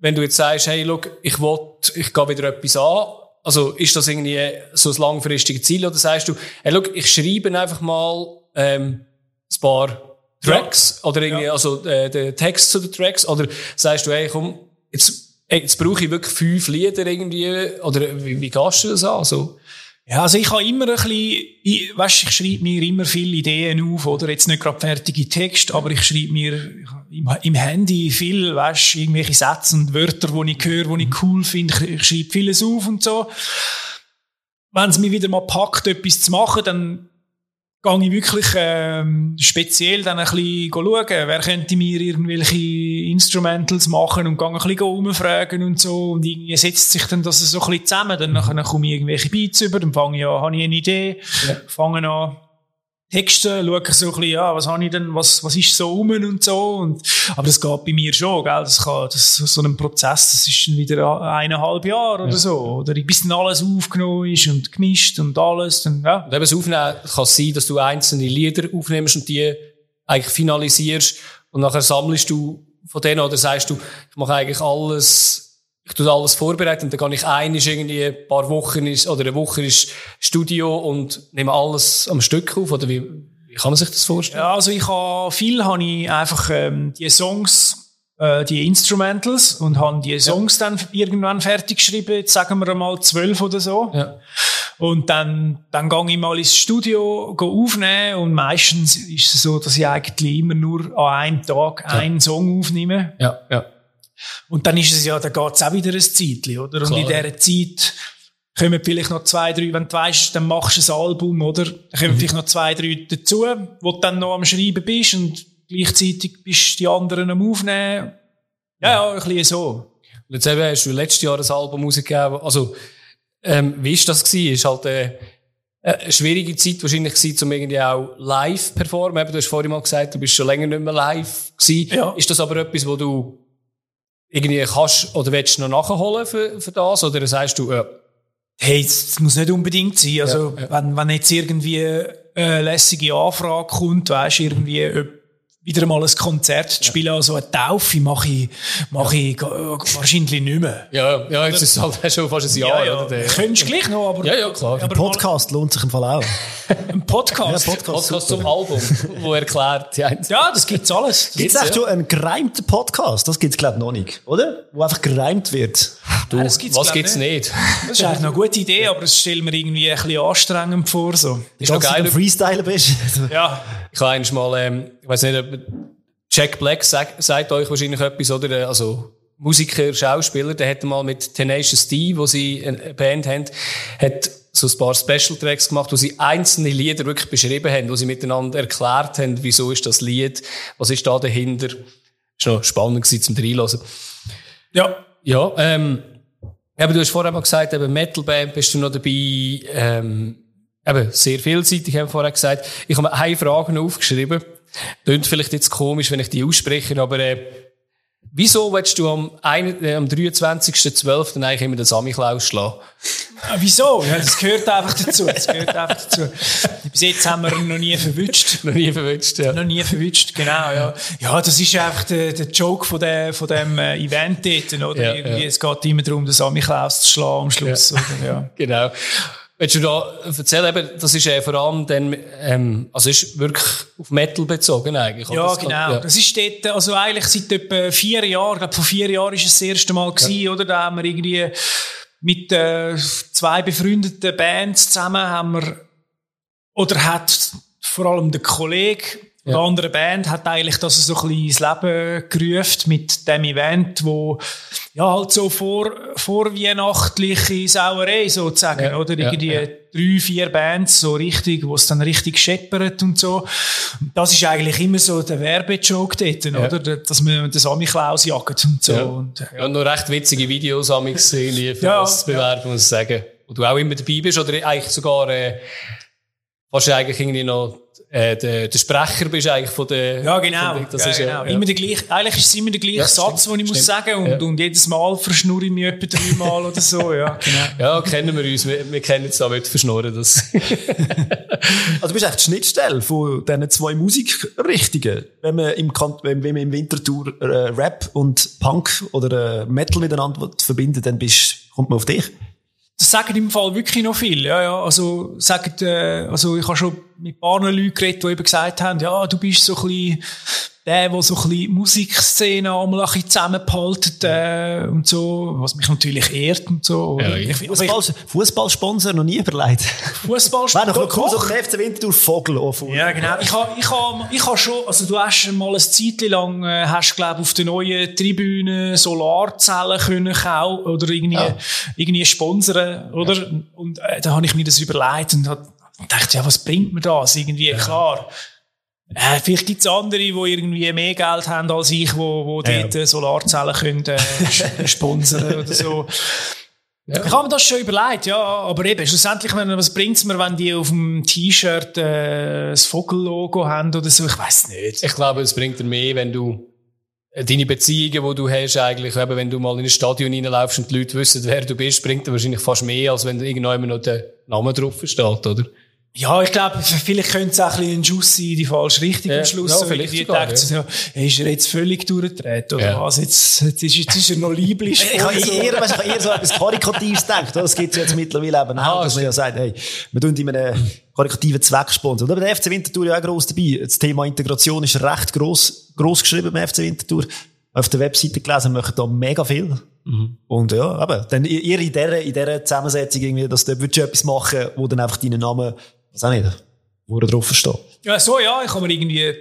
wenn du jetzt sagst, hey, look, ich will, ich gehe wieder etwas an, also ist das irgendwie so ein langfristiges Ziel oder sagst du, hey, look, ich schreibe einfach mal ähm, ein paar Tracks oder irgendwie, Ja. also äh, den Text zu den Tracks oder sagst du, hey, komm, jetzt, hey, jetzt brauche ich wirklich fünf Lieder irgendwie oder wie, wie gehst du das an? Also, Ja, also ich habe immer ein bisschen, ich, weißt, ich schreibe mir immer viele Ideen auf, oder jetzt nicht gerade fertige Texte, aber ich schreibe mir im, im Handy viel, weißt, irgendwelche Sätze und Wörter, die ich höre, die ich cool finde. Ich, ich schreibe vieles auf und so. Wenn es mich wieder mal packt, etwas zu machen, dann gehe ich wirklich ähm, speziell dann ein bisschen schauen, wer könnte mir irgendwelche Instrumentals machen und gehe ein bisschen umfragen und so. Und irgendwie setzt sich dann das so ein bisschen zusammen, dann nachher komme ich irgendwelche Beats über, dann fange ich an, habe ich eine Idee, fange an Texte, schaue ich so ein bisschen, ja, was habe ich denn, was, was ist so rum und so. Und, aber das geht bei mir schon, gell, das kann, das, so ein Prozess, das ist dann wieder eineinhalb Jahre oder so, oder? Bis dann alles aufgenommen ist und gemischt und alles, dann, ja. Und eben das Aufnehmen kann sein, dass du einzelne Lieder aufnimmst und die eigentlich finalisierst und nachher sammelst du von denen oder sagst du, ich mache eigentlich alles, ich tue alles vorbereiten und dann gehe ich einisch irgendwie ein paar Wochen ist, oder eine Woche ins Studio und nehme alles am Stück auf oder wie, wie kann man sich das vorstellen? Ja, also ich habe viel habe ich einfach ähm, die Songs, äh, die Instrumentals und habe die Songs dann irgendwann fertig geschrieben. Jetzt sagen wir mal zwölf oder so. Ja. Und dann dann gehe ich mal ins Studio aufnehmen und meistens ist es so, dass ich eigentlich immer nur an einem Tag einen Song aufnehme. Ja, ja. Und dann ist es ja, dann geht's auch wieder ein Zeitchen, oder? Und Klar, in dieser Zeit kommen vielleicht noch zwei, drei, wenn du weisst, dann machst du ein Album, oder? Dann Mhm. kommen vielleicht noch zwei, drei dazu, wo du dann noch am Schreiben bist und gleichzeitig bist die anderen am Aufnehmen. Ja, ja, ein bisschen so. Und jetzt eben hast du letztes Jahr ein Album rausgegeben. Also, ähm, wie ist das gewesen? Ist halt, äh, eine schwierige Zeit wahrscheinlich gewesen, um irgendwie auch live zu performen. Eben, du hast vorhin mal gesagt, du bist schon länger nicht mehr live gewesen. Ja. Ist das aber etwas, wo du irgendwie kannst oder willst du noch nachholen für, für das? Oder sagst du, ja, Hey, das muss nicht unbedingt sein. Also, Ja, ja. Wenn, wenn jetzt irgendwie eine lässige Anfrage kommt, weisst irgendwie, ob wieder mal ein Konzert zu spielen, also eine Taufe mache ich, mache ich äh, wahrscheinlich nicht mehr. ja, ja, jetzt ist es halt schon fast ein Jahr, ja, oder? Der- Könntest du gleich noch, aber. Ja, ja, klar. Aber Podcast lohnt sich im Fall auch. ein Podcast. Ja, Podcast. Podcast zum Album, wo erklärt, ja, Ja, das gibt's alles. Gibt Gibt's, es echt ja. schon einen gereimten Podcast? Das gibt's glaube ich noch nicht, oder? Wo einfach gereimt wird. du, Nein, das gibt's, was gibt's nicht. nicht? Das ist eigentlich noch eine gute Idee, aber es stellt mir irgendwie ein bisschen anstrengend vor, so. Ist noch du geil. am Freestylen bist. Ja. Ich habe mal, ähm, ich weiß nicht, ob Jack Black sagt, sagt euch wahrscheinlich etwas, oder? Also, Musiker, Schauspieler, der hat mal mit Tenacious D, wo sie eine Band haben, hat so ein paar Special Tracks gemacht, wo sie einzelne Lieder wirklich beschrieben haben, wo sie miteinander erklärt haben, wieso ist das Lied, was ist da dahinter. Ist noch spannend gewesen zum Reinhören. Ja. Ja, ähm, aber du hast vorher mal gesagt, eben Metalband bist du noch dabei, ähm, eben sehr vielseitig, haben wir vorher gesagt. Ich habe mir eine Frage aufgeschrieben. Klingt vielleicht jetzt komisch, wenn ich die ausspreche, aber äh, wieso willst du am, ein- äh, am 23.12. eigentlich immer den Samichlaus schlagen? Ah, wieso? Ja, das gehört einfach dazu. Das gehört einfach dazu. Bis jetzt haben wir ihn noch nie verwünscht. Noch nie verwünscht, ja. Noch nie verwünscht, genau, ja. Ja, das ist einfach der, der Joke von, der, von dem äh, Event dort, oder? Ja, Irgendwie, ja. Es geht immer darum, den Samichlaus zu schlagen am Schluss, oder? Ja. Genau. Willst du da erzählen, eben, das ist äh, vor allem dann, ähm, also ist wirklich auf Metal bezogen eigentlich? Ja, Das kann- genau. ja. Das ist dort, also eigentlich seit etwa vier Jahren, ich glaube vor vier Jahren ist es das erste Mal gewesen, oder? Da haben wir irgendwie mit äh, zwei befreundeten Bands zusammen haben wir, oder hat vor allem der Kollege ja. der anderen Band hat eigentlich das so ein bisschen ins Leben gerufen mit dem Event, wo ja halt so vor, vor weihnachtliche Sauerei sozusagen, Ja, oder? ja, Irgendwie ja. drei, vier Bands so richtig, wo es dann richtig scheppert und so. Und das ist eigentlich immer so der Werbejoke dort, oder? Dass man den Samichlaus jagt und so. Ja. Und, ja. Ja, noch recht witzige Videos amix irgendwie für Ja, das zu bewerben, muss ich sagen. Wo du auch immer dabei bist oder eigentlich sogar, äh, fast eigentlich irgendwie noch, äh, der, der Sprecher bist eigentlich von der, Ja, genau. Von, das ja, ist, genau. ja, Immer der gleiche, eigentlich ist es immer der gleiche Ja, Satz, stimmt, den ich muss stimmt. sagen. Und, und jedes Mal verschnurre ich mich etwa dreimal oder so. Ja, genau. Ja, kennen wir uns. Wir, wir kennen es da, nicht verschnurren. Das. Also du bist echt die Schnittstelle von diesen zwei Musikrichtungen. Wenn man im, wenn, wenn man im Wintertour äh, Rap und Punk oder äh, Metal miteinander verbindet, dann bist, kommt man auf dich. Das sagen im Fall wirklich noch viel. Ja, ja. Also, sagen, äh, also ich habe schon mit ein paar Leuten geredet, die eben gesagt haben, ja, du bist so ein bisschen der, der so ein bisschen Musikszene einmal ein bisschen zusammengehalten äh, und so, was mich natürlich ehrt und so. Ja, ich- also Fußball, Fußballsponsor noch nie überlegt. Fußball Wäre doch noch cool, so ein FC Winterthur Vogel. Ja, genau. Ich habe ich ha, ich ha schon, also du hast mal ein Zeitchen lang, äh, hast, glaub, auf der neuen Tribüne Solarzellen können kaufen oder irgendwie, irgendwie sponsern, oder? Und äh, da habe ich mir das überlegt und hab gedacht, ja, was bringt mir das? Irgendwie, klar. Äh, vielleicht gibt's andere, die irgendwie mehr Geld haben als ich, wo, wo Ja, dort Solarzellen können, äh, sponsern oder so. Ich habe mir das schon überlegt, ja, aber eben, schlussendlich, wenn, was bringt's mir, wenn die auf dem T-Shirt äh, das Vogellogo haben oder so, ich weiß nicht. Ich glaube, es bringt dir mehr, wenn du äh, deine Beziehungen, die du hast, eigentlich, eben, wenn du mal in ein Stadion reinlaufst und die Leute wissen, wer du bist, bringt dir wahrscheinlich fast mehr, als wenn immer noch der Name drauf steht, oder? Ja, ich glaube, vielleicht könnte es auch ein bisschen ein Schuss sein in die falsche Richtung Ja, am Schluss. ja, so vielleicht sogar, denkt sie so, hey, ist er jetzt völlig durchgedreht oder Ja. was? Jetzt, jetzt, ist, jetzt ist er noch lieblich. Ich habe eher, weißt, ich habe eher so etwas Karikatives gedacht. Das gibt es jetzt mittlerweile eben auch, Ah, dass man ja sagt, hey, wir tun in einem karikativen Zweck sponsern. Und der FC Winterthur ja auch gross dabei. Das Thema Integration ist recht gross, gross geschrieben beim FC Winterthur. Auf der Webseite gelesen, machen da mega viel. Und ja, aber dann ihr in dieser, in dieser Zusammensetzung irgendwie, dass du dort etwas machen, wo dann einfach deinen Namen, was auch nicht, wo er drauf steht. Ja, so, ja, ich habe mir irgendwie,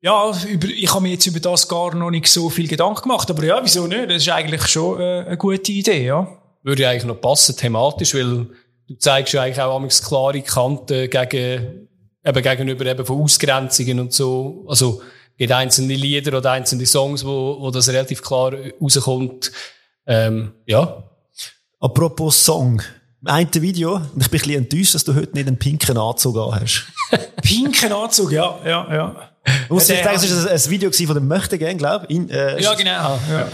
ja, über, ich habe mir jetzt über das gar noch nicht so viel Gedanken gemacht, aber ja, wieso nicht? Das ist eigentlich schon äh, eine gute Idee, ja. Würde ja eigentlich noch passen, thematisch, weil du zeigst ja eigentlich auch amigs klare Kanten gegen, eben gegenüber eben von Ausgrenzungen und so. Also, gibt einzelne Lieder oder einzelne Songs, wo, wo das relativ klar rauskommt. Ähm, ja. Apropos Song. Einen Video, und ich bin ein bisschen enttäuscht, dass du heute nicht einen pinken Anzug an hast. Pinken Anzug, ja, ja, ja. Du musst Ja, dir der denken, es war ein Video von dem Möchtegern, glaube ich. In, äh, Ja, genau. Ja.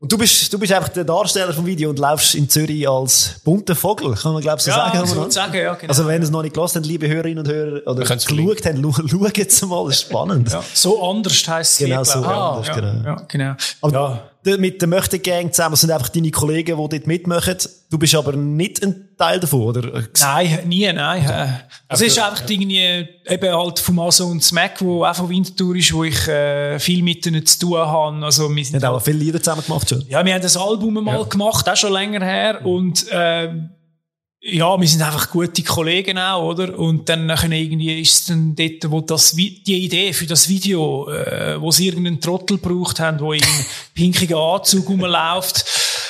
Und du bist, du bist einfach der Darsteller vom Video und laufst in Zürich als bunter Vogel, kann man glaube ich so Ja, sagen. so oder? sagen, ja, genau. Also wenn ihr es noch nicht gelassen habt, liebe Hörerinnen und Hörer, oder es geschaut habt, schau- schaut jetzt mal, das ist spannend. Ja, so anders heisst es. Genau so ich. anders, ja, genau. Ja, genau. Aber mit der Möchtegern zusammen sind einfach deine Kollegen, die dort mitmachen. Du bist aber nicht ein Teil davon, oder? Nein, nie, nein. äh. Also es ist einfach irgendwie eben halt vom Aso und Smack, wo auch von Winterthur ist, wo ich äh, viel mit ihnen zu tun habe. Also wir sind habt auch viele Lieder zusammen gemacht schon. Ja, wir haben das Album mal gemacht, auch schon länger her. Und ähm, ja, wir sind einfach gute Kollegen auch, oder? Und dann nachher irgendwie ist es dann dort, wo das, die Idee für das Video, äh, wo sie irgendeinen Trottel gebraucht haben, wo in pinkigen Anzug rumläuft,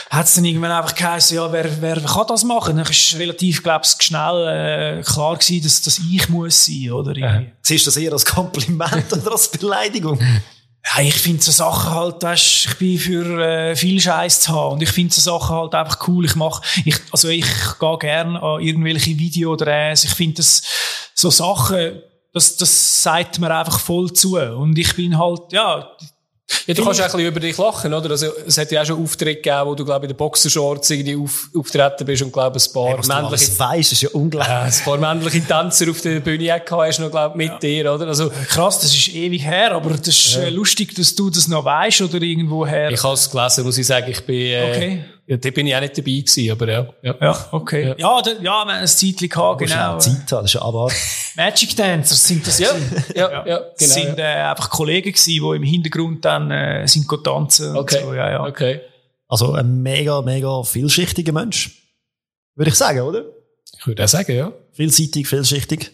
hat es dann irgendwann einfach geheißen, ja, wer, wer kann das machen? Dann ist relativ, glaube ich, schnell äh, klar gewesen, dass das ich muss sein, oder? Irgendwie. Siehst du das eher als Kompliment oder als Beleidigung? Ja, ich finde so Sachen halt, weißt, ich bin für äh, viel Scheiß zu haben und ich finde so Sachen halt einfach cool. Ich mach, ich, also ich gehe gerne an irgendwelche Videodrehs. Ich finde das so Sachen, das, das sagt mir einfach voll zu. Und ich bin halt, ja, Ja, du kannst auch ein bisschen über dich lachen, oder? Also, es hat ja auch schon Auftritte gegeben, wo du, glaube ich, in den Boxershorts irgendwie auf, auftreten bist und, glaube ich, ein paar du männliche, weisst, ist ja unglaublich. äh, ein paar männliche Tänzer auf der Bühne gehabt hast, noch, glaube mit dir, oder? Also, krass, das ist ewig her, aber das ist äh, lustig, dass du das noch weißt oder irgendwo her. ich habe es gelesen, muss ich sagen, ich bin, äh, Okay. Ja, da bin ich auch nicht dabei gewesen, aber ja. ja. ja, okay. Ja, da, ja, wir haben ein Zeitchen gehabt, genau. Zeit haben, das ist ja aber. Magic Dancers sind das Ja, gewesen. ja, ja, genau. Das sind äh, einfach Kollegen gewesen, die im Hintergrund dann äh, sind go tanzen okay. und so. Ja, ja. okay. Also ein mega, mega vielschichtiger Mensch. Würde ich sagen, oder? Ich würde auch sagen, ja. Vielseitig, vielschichtig.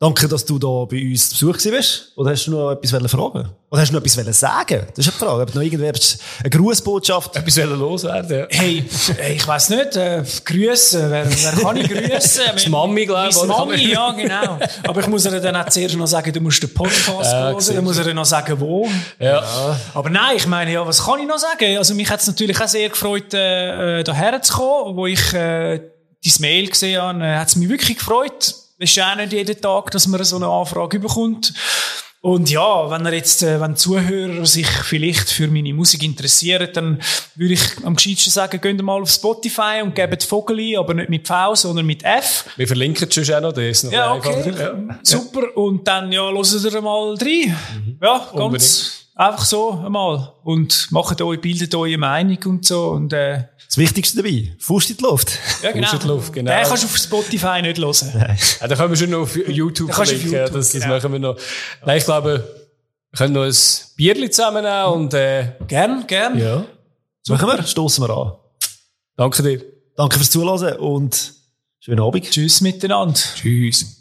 Danke, dass du da bei uns zu Besuch bist. Oder hast du noch etwas wollen fragen? Oder hast du noch etwas wollen sagen? Das ist eine Frage. Ob du noch irgendwer eine Grußbotschaft? Etwas wollen loswerden, ja. Hey, äh, ich weiss nicht, äh, grüßen, wer, wer kann ich grüßen? Das Mami, glaube ich. Mami, ja, genau. Aber ich muss ihr dann auch zuerst noch sagen, du musst den Podcast Ja, hören, dann muss er noch sagen, wo. Ja. Aber nein, ich meine, ja, was kann ich noch sagen? Also mich hat es natürlich auch sehr gefreut, äh, äh, daher zu kommen, wo ich äh, dein Mail gesehen habe, äh, hat es mich wirklich gefreut. Es ist auch nicht jeden Tag, dass man so eine Anfrage bekommt. Und ja, wenn er jetzt, äh, wenn Zuhörer sich vielleicht für meine Musik interessieren, dann würde ich am gescheitsten sagen, geht mal auf Spotify und gebt Vogel ein, aber nicht mit V, sondern mit F. Wir verlinken schon auch noch, das ist noch Ja, okay. Ja. Super. Und dann, ja, hören ihr mal rein. Ja, ganz Unbedingt. Einfach so einmal. Und macht euch, bildet eure Meinung und so. Und, äh, Das Wichtigste dabei. Fuß in die Luft. ja, genau. Fuß in die Luft, genau. Den kannst du auf Spotify nicht hören. Ja, da können wir schon noch auf YouTube Da kannst du auf verlinken. das, das genau. machen wir noch. Nein, ich glaube, wir können noch ein Bierli zusammennehmen und, äh, Gern, gern. ja. Das machen wir. Stoßen wir an. Danke dir. Danke fürs Zuhören und schönen Abend. Tschüss miteinander. Tschüss.